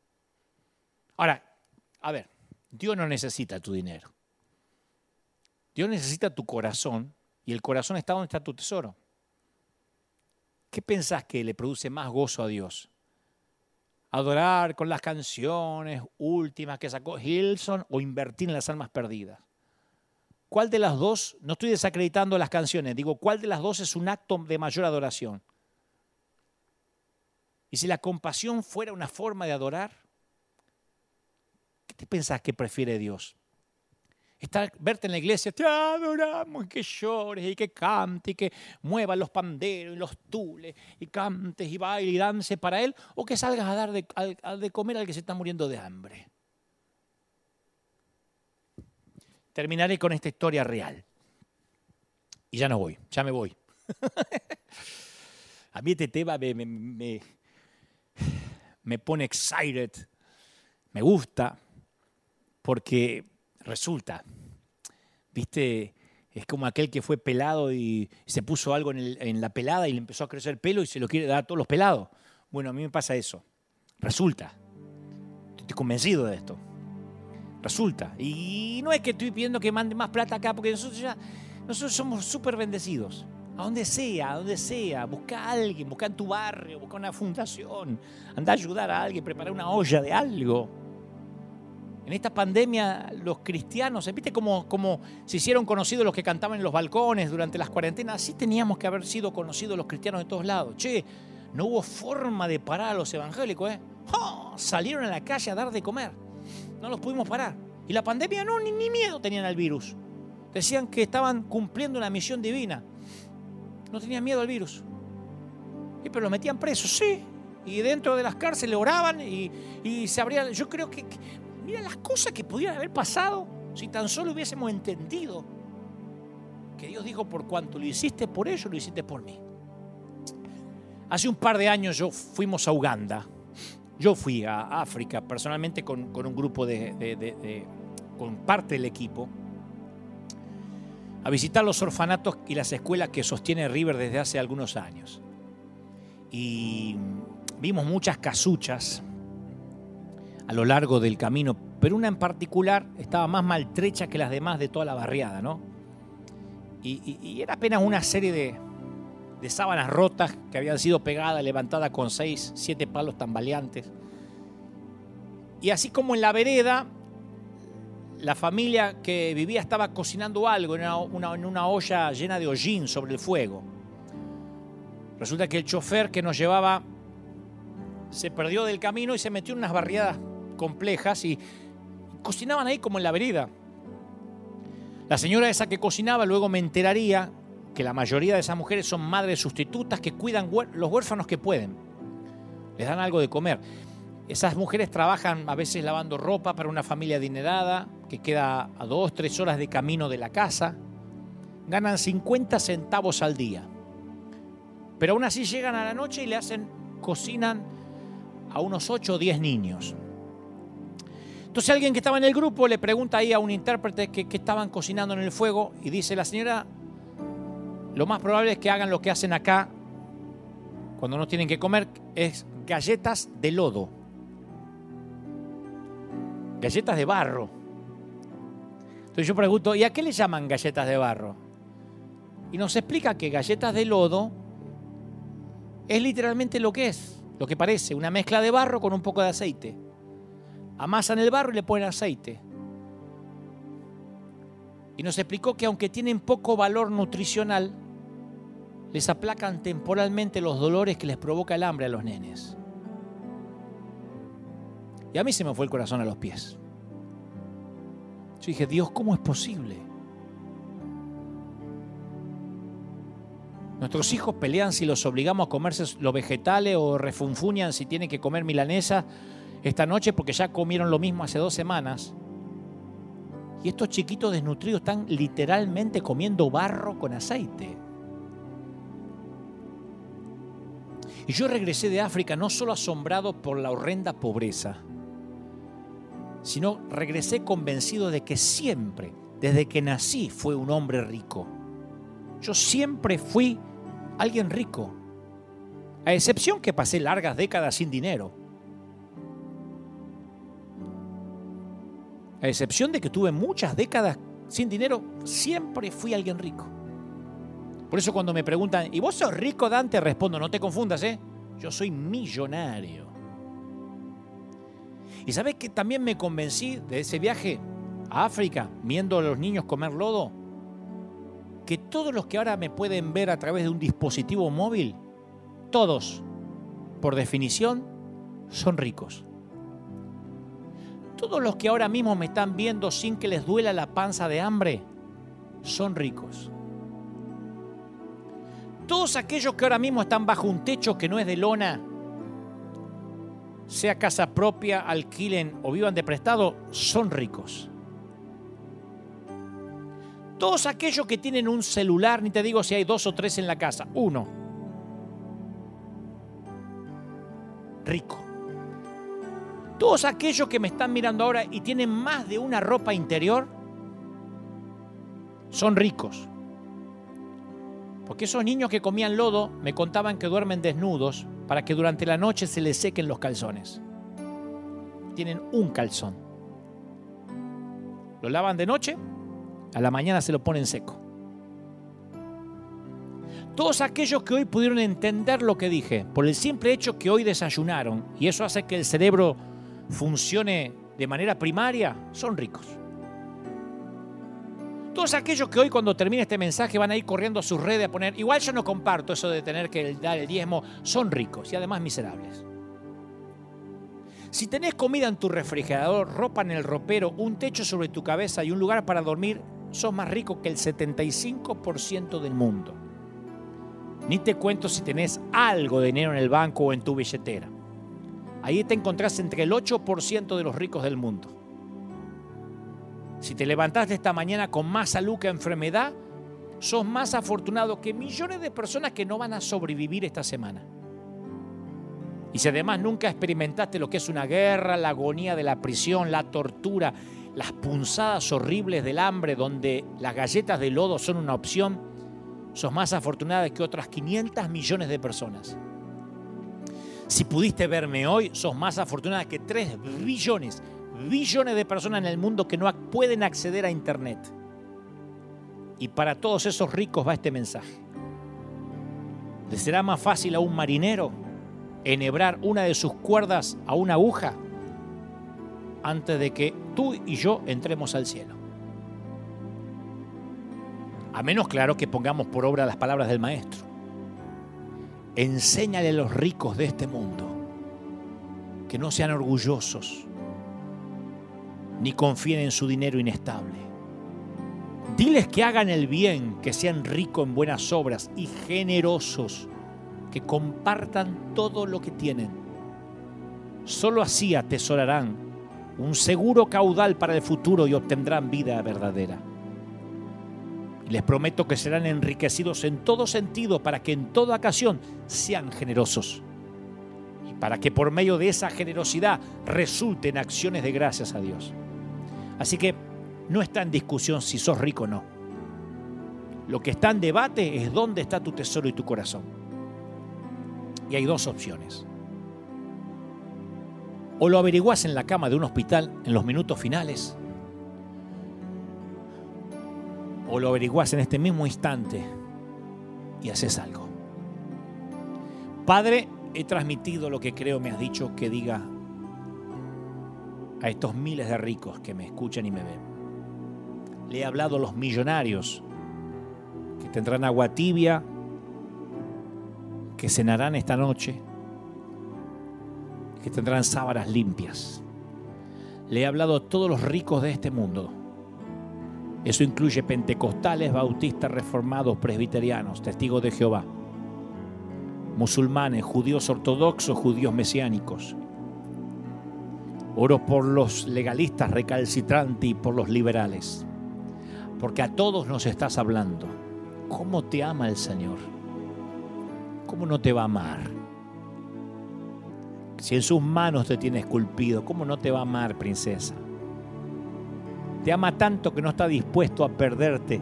Ahora, a ver, Dios no necesita tu dinero. Dios necesita tu corazón y el corazón está donde está tu tesoro. ¿Qué pensás que le produce más gozo a Dios? ¿Adorar con las canciones últimas que sacó Hilson o invertir en las almas perdidas? ¿Cuál de las dos, no estoy desacreditando las canciones, digo, cuál de las dos es un acto de mayor adoración? Y si la compasión fuera una forma de adorar, ¿qué te pensás que prefiere Dios? Estar, verte en la iglesia, te adoramos, y que llores y que cantes y que muevas los panderos y los tules y cantes y bailes y dances para Él, o que salgas a dar de, comer al que se está muriendo de hambre. Terminaré con esta historia real. Y ya no voy, ya me voy. a mí este tema me, me pone excited, me gusta, porque resulta, viste, es como aquel que fue pelado y se puso algo en, la pelada y le empezó a crecer pelo y se lo quiere dar a todos los pelados. Bueno, a mí me pasa eso. Resulta. Estoy convencido de esto. Resulta. Y no es que estoy pidiendo que mande más plata acá, porque nosotros ya, nosotros somos súper bendecidos. A donde sea, a donde sea, busca a alguien, busca en tu barrio, busca una fundación, anda a ayudar a alguien, prepara una olla de algo. En esta pandemia los cristianos, ¿viste cómo, se hicieron conocidos los que cantaban en los balcones durante las cuarentenas? Así teníamos que haber sido conocidos los cristianos de todos lados. Che, no hubo forma de parar a los evangélicos, ¿eh? Salieron a la calle a dar de comer. No los pudimos parar. Y la pandemia no, ni, ni miedo tenían al virus. Decían que estaban cumpliendo una misión divina no tenían miedo al virus. Y pero los metían presos, sí. Y dentro de las cárceles oraban y, se abrían. Yo creo que, mira las cosas que pudieran haber pasado si tan solo hubiésemos entendido que Dios dijo por cuanto lo hiciste por ellos, lo hiciste por mí. Hace un par de años yo fuimos a Uganda. Yo fui a África personalmente con, un grupo de, con parte del equipo a visitar los orfanatos y las escuelas que sostiene River desde hace algunos años. Y vimos muchas casuchas a lo largo del camino, pero una en particular estaba más maltrecha que las demás de toda la barriada, ¿no? Y, era apenas una serie de, de sábanas rotas que habían sido pegadas, levantadas con seis, siete palos tambaleantes. Y así como en la vereda la familia que vivía estaba cocinando algo en una, olla llena de hollín sobre el fuego. Resulta que el chofer que nos llevaba se perdió del camino y se metió en unas barriadas complejas y cocinaban ahí como en la vereda. La señora esa que cocinaba luego me enteraría que la mayoría de esas mujeres son madres sustitutas que cuidan los huérfanos que pueden. Les dan algo de comer. Esas mujeres trabajan a veces lavando ropa para una familia adinerada que queda a dos, tres horas de camino de la casa. Ganan 50 centavos al día. Pero aún así llegan a la noche y le hacen, cocinan a unos 8 o 10 niños. Entonces alguien que estaba en el grupo le pregunta ahí a un intérprete que, estaban cocinando en el fuego y dice, la señora, lo más probable es que hagan lo que hacen acá cuando no tienen que comer, es galletas de lodo galletas de barro. Entonces yo pregunto, ¿y a qué le llaman galletas de barro? Y nos explica que galletas de lodo es literalmente lo que es, lo que parece, una mezcla de barro con un poco de aceite. Amasan el barro y le ponen aceite. Y nos explicó que aunque tienen poco valor nutricional, les aplacan temporalmente los dolores que les provoca el hambre a los nenes. Y a mí se me fue el corazón a los pies. Yo dije, Dios, ¿cómo es posible? Nuestros hijos pelean si los obligamos a comerse los vegetales o refunfuñan si tienen que comer milanesa esta noche porque ya comieron lo mismo hace dos semanas. Y estos chiquitos desnutridos están literalmente comiendo barro con aceite. Y yo regresé de África no solo asombrado por la horrenda pobreza, sino regresé convencido de que siempre, desde que nací, fue un hombre rico. Yo siempre fui alguien rico, a excepción que pasé largas décadas sin dinero. A excepción de que tuve muchas décadas sin dinero, siempre fui alguien rico. Por eso cuando me preguntan, ¿y vos sos rico, Dante? Respondo, no te confundas, ¿eh? Yo soy millonario. Y sabes que también me convencí de ese viaje a África, viendo a los niños comer lodo, que todos los que ahora me pueden ver a través de un dispositivo móvil, todos, por definición, son ricos. Todos los que ahora mismo me están viendo sin que les duela la panza de hambre, son ricos. Todos aquellos que ahora mismo están bajo un techo que no es de lona, sea casa propia, alquilen o vivan de prestado, son ricos. Todos aquellos que tienen un celular, ni te digo si hay dos o tres en la casa, uno. Rico. Todos aquellos que me están mirando ahora y tienen más de una ropa interior, son ricos. Porque esos niños que comían lodo me contaban que duermen desnudos para que durante la noche se les sequen los calzones. Tienen un calzón. Lo lavan de noche, a la mañana se lo ponen seco. Todos aquellos que hoy pudieron entender lo que dije, por el simple hecho que hoy desayunaron, y eso hace que el cerebro funcione de manera primaria, son ricos. Todos aquellos que hoy cuando termine este mensaje van a ir corriendo a sus redes a poner, igual yo no comparto eso de tener que dar el diezmo, son ricos y además miserables. Si tenés comida en tu refrigerador, ropa en el ropero, un techo sobre tu cabeza y un lugar para dormir, sos más rico que el 75% del mundo. Ni te cuento si tenés algo de dinero en el banco o en tu billetera. Ahí te encontrás entre el 8% de los ricos del mundo. Si te levantaste esta mañana con más salud que enfermedad, sos más afortunado que millones de personas que no van a sobrevivir esta semana. Y si además nunca experimentaste lo que es una guerra, la agonía de la prisión, la tortura, las punzadas horribles del hambre, donde las galletas de lodo son una opción, sos más afortunada que otras 500 millones de personas. Si pudiste verme hoy, sos más afortunada que 3 billones billones de personas en el mundo que no pueden acceder a Internet. Y para todos esos ricos va este mensaje. ¿Le será más fácil a un marinero enhebrar una de sus cuerdas a una aguja antes de que tú y yo entremos al cielo? A menos claro que pongamos por obra las palabras del maestro. Enséñale a los ricos de este mundo que no sean orgullosos, ni confíen en su dinero inestable. Diles que hagan el bien, que sean ricos en buenas obras y generosos, que compartan todo lo que tienen. Solo así atesorarán un seguro caudal para el futuro y obtendrán vida verdadera. Y les prometo que serán enriquecidos en todo sentido para que en toda ocasión sean generosos. Y para que por medio de esa generosidad resulten acciones de gracias a Dios. Así que no está en discusión si sos rico o no. Lo que está en debate es dónde está tu tesoro y tu corazón. Y hay dos opciones. o lo averiguás en la cama de un hospital en los minutos finales, o lo averiguás en este mismo instante y haces algo. Padre, he transmitido lo que creo me has dicho que diga a estos miles de ricos que me escuchan y me ven. Le he hablado a los millonarios que tendrán agua tibia, que cenarán esta noche, que tendrán sábanas limpias. Le he hablado a todos los ricos de este mundo. Eso incluye pentecostales, bautistas, reformados, presbiterianos, testigos de Jehová, musulmanes, judíos ortodoxos, judíos mesiánicos. Oro por los legalistas recalcitrantes y por los liberales, porque a todos nos estás hablando. ¿Cómo te ama el Señor? ¿Cómo no te va a amar? Si en sus manos te tiene esculpido, ¿cómo no te va a amar, princesa? Te ama tanto que no está dispuesto a perderte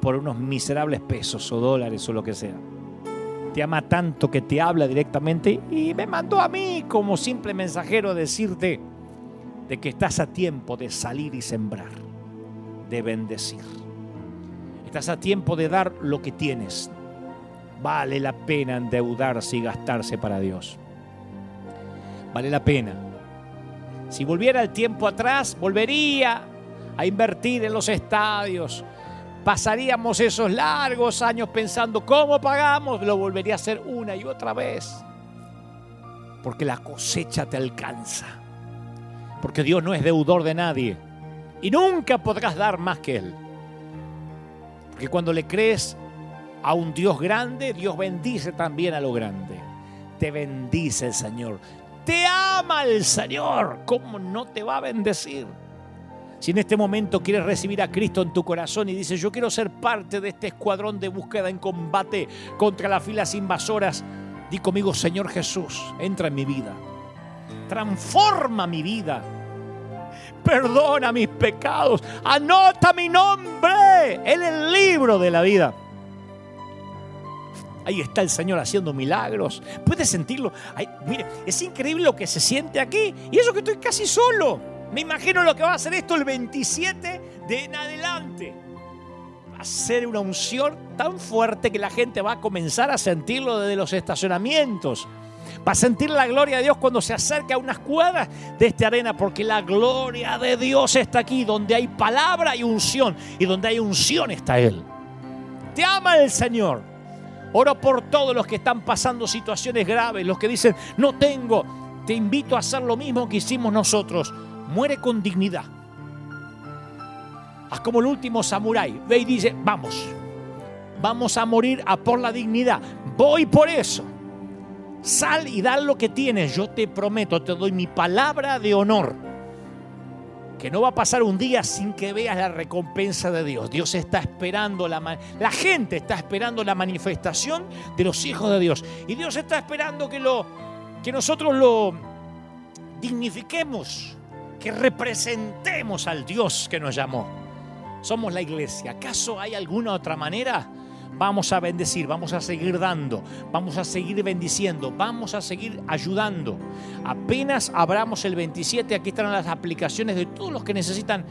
por unos miserables pesos o dólares o lo que sea. Te ama tanto que te habla directamente y me mandó a mí como simple mensajero a decirte de que estás a tiempo de salir y sembrar, de bendecir. Estás a tiempo de dar lo que tienes, Vale la pena endeudarse y gastarse para Dios. Vale la pena. Si volviera el tiempo atrás, volvería a invertir en los estadios. Pasaríamos esos largos años pensando cómo pagamos. Lo volvería a hacer una y otra vez. Porque la cosecha te alcanza. Porque Dios no es deudor de nadie. Y nunca podrás dar más que Él. Porque cuando le crees a un Dios grande, Dios bendice también a lo grande. Te bendice el Señor. Te ama el Señor. ¿Cómo no te va a bendecir? Si en este momento quieres recibir a Cristo en tu corazón y dices, yo quiero ser parte de este escuadrón de búsqueda en combate contra las filas invasoras, di conmigo, Señor Jesús, entra en mi vida. Transforma mi vida. Perdona mis pecados. Anota mi nombre en el libro de la vida. Ahí está el Señor haciendo milagros. ¿Puedes sentirlo? mire, es increíble lo que se siente aquí. Y eso que estoy casi solo. Me imagino lo que va a hacer esto el 27 de en adelante. Va a ser una unción tan fuerte que la gente va a comenzar a sentirlo desde los estacionamientos. Va a sentir la gloria de Dios cuando se acerca a unas cuadras de esta arena, porque la gloria de Dios está aquí, donde hay palabra y unción, y donde hay unción está Él. Te ama el Señor. Oro por todos los que están pasando situaciones graves, los que dicen, no tengo. Te invito a hacer lo mismo que hicimos nosotros. Muere con dignidad. Haz como el último samurái. Ve y dice, vamos. Vamos a morir a por la dignidad. Voy por eso. Sal y da lo que tienes. Yo te prometo, te doy mi palabra de honor que no va a pasar un día sin que veas la recompensa de Dios. Dios está esperando, la, la gente está esperando la manifestación de los hijos de Dios. Y Dios está esperando que, lo, que nosotros lo dignifiquemos, que representemos al Dios que nos llamó. Somos la iglesia. ¿Acaso hay alguna otra manera? Vamos a bendecir, vamos a seguir dando, vamos a seguir bendiciendo, vamos a seguir ayudando. Apenas abramos el 27, aquí están las aplicaciones de todos los que necesitan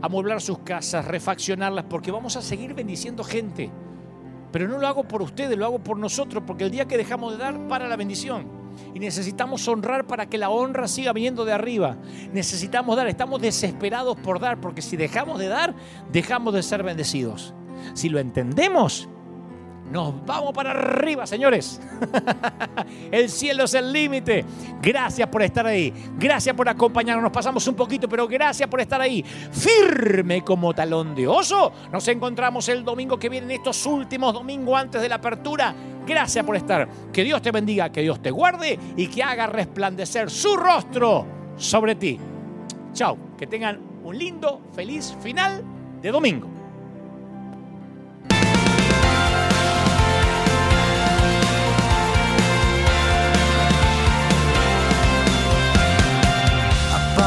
amueblar sus casas, refaccionarlas, porque vamos a seguir bendiciendo gente. Pero no lo hago por ustedes, lo hago por nosotros, porque el día que dejamos de dar, para la bendición. Y necesitamos honrar para que la honra siga viniendo de arriba. Necesitamos dar, estamos desesperados por dar, porque si dejamos de dar, dejamos de ser bendecidos. Si lo entendemos, nos vamos para arriba, señores. el cielo es el límite. Gracias por estar ahí. Gracias por acompañarnos. Nos pasamos un poquito, pero gracias por estar ahí. Firme como talón de oso. Nos encontramos el domingo que viene, en estos últimos domingos antes de la apertura. Gracias por estar. Que Dios te bendiga, que Dios te guarde y que haga resplandecer su rostro sobre ti. Chao. Que tengan un lindo, feliz final de domingo.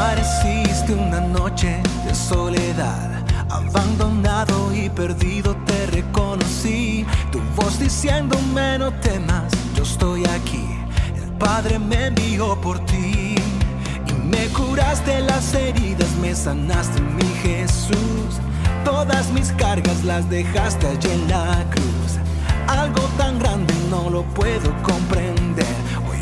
Apareciste una noche de soledad, abandonado y perdido te reconocí. Tu voz diciéndome no temas, yo estoy aquí. El Padre me envió por ti y me curaste las heridas, me sanaste mi Jesús. Todas mis cargas las dejaste allí en la cruz. Algo tan grande no lo puedo comprender.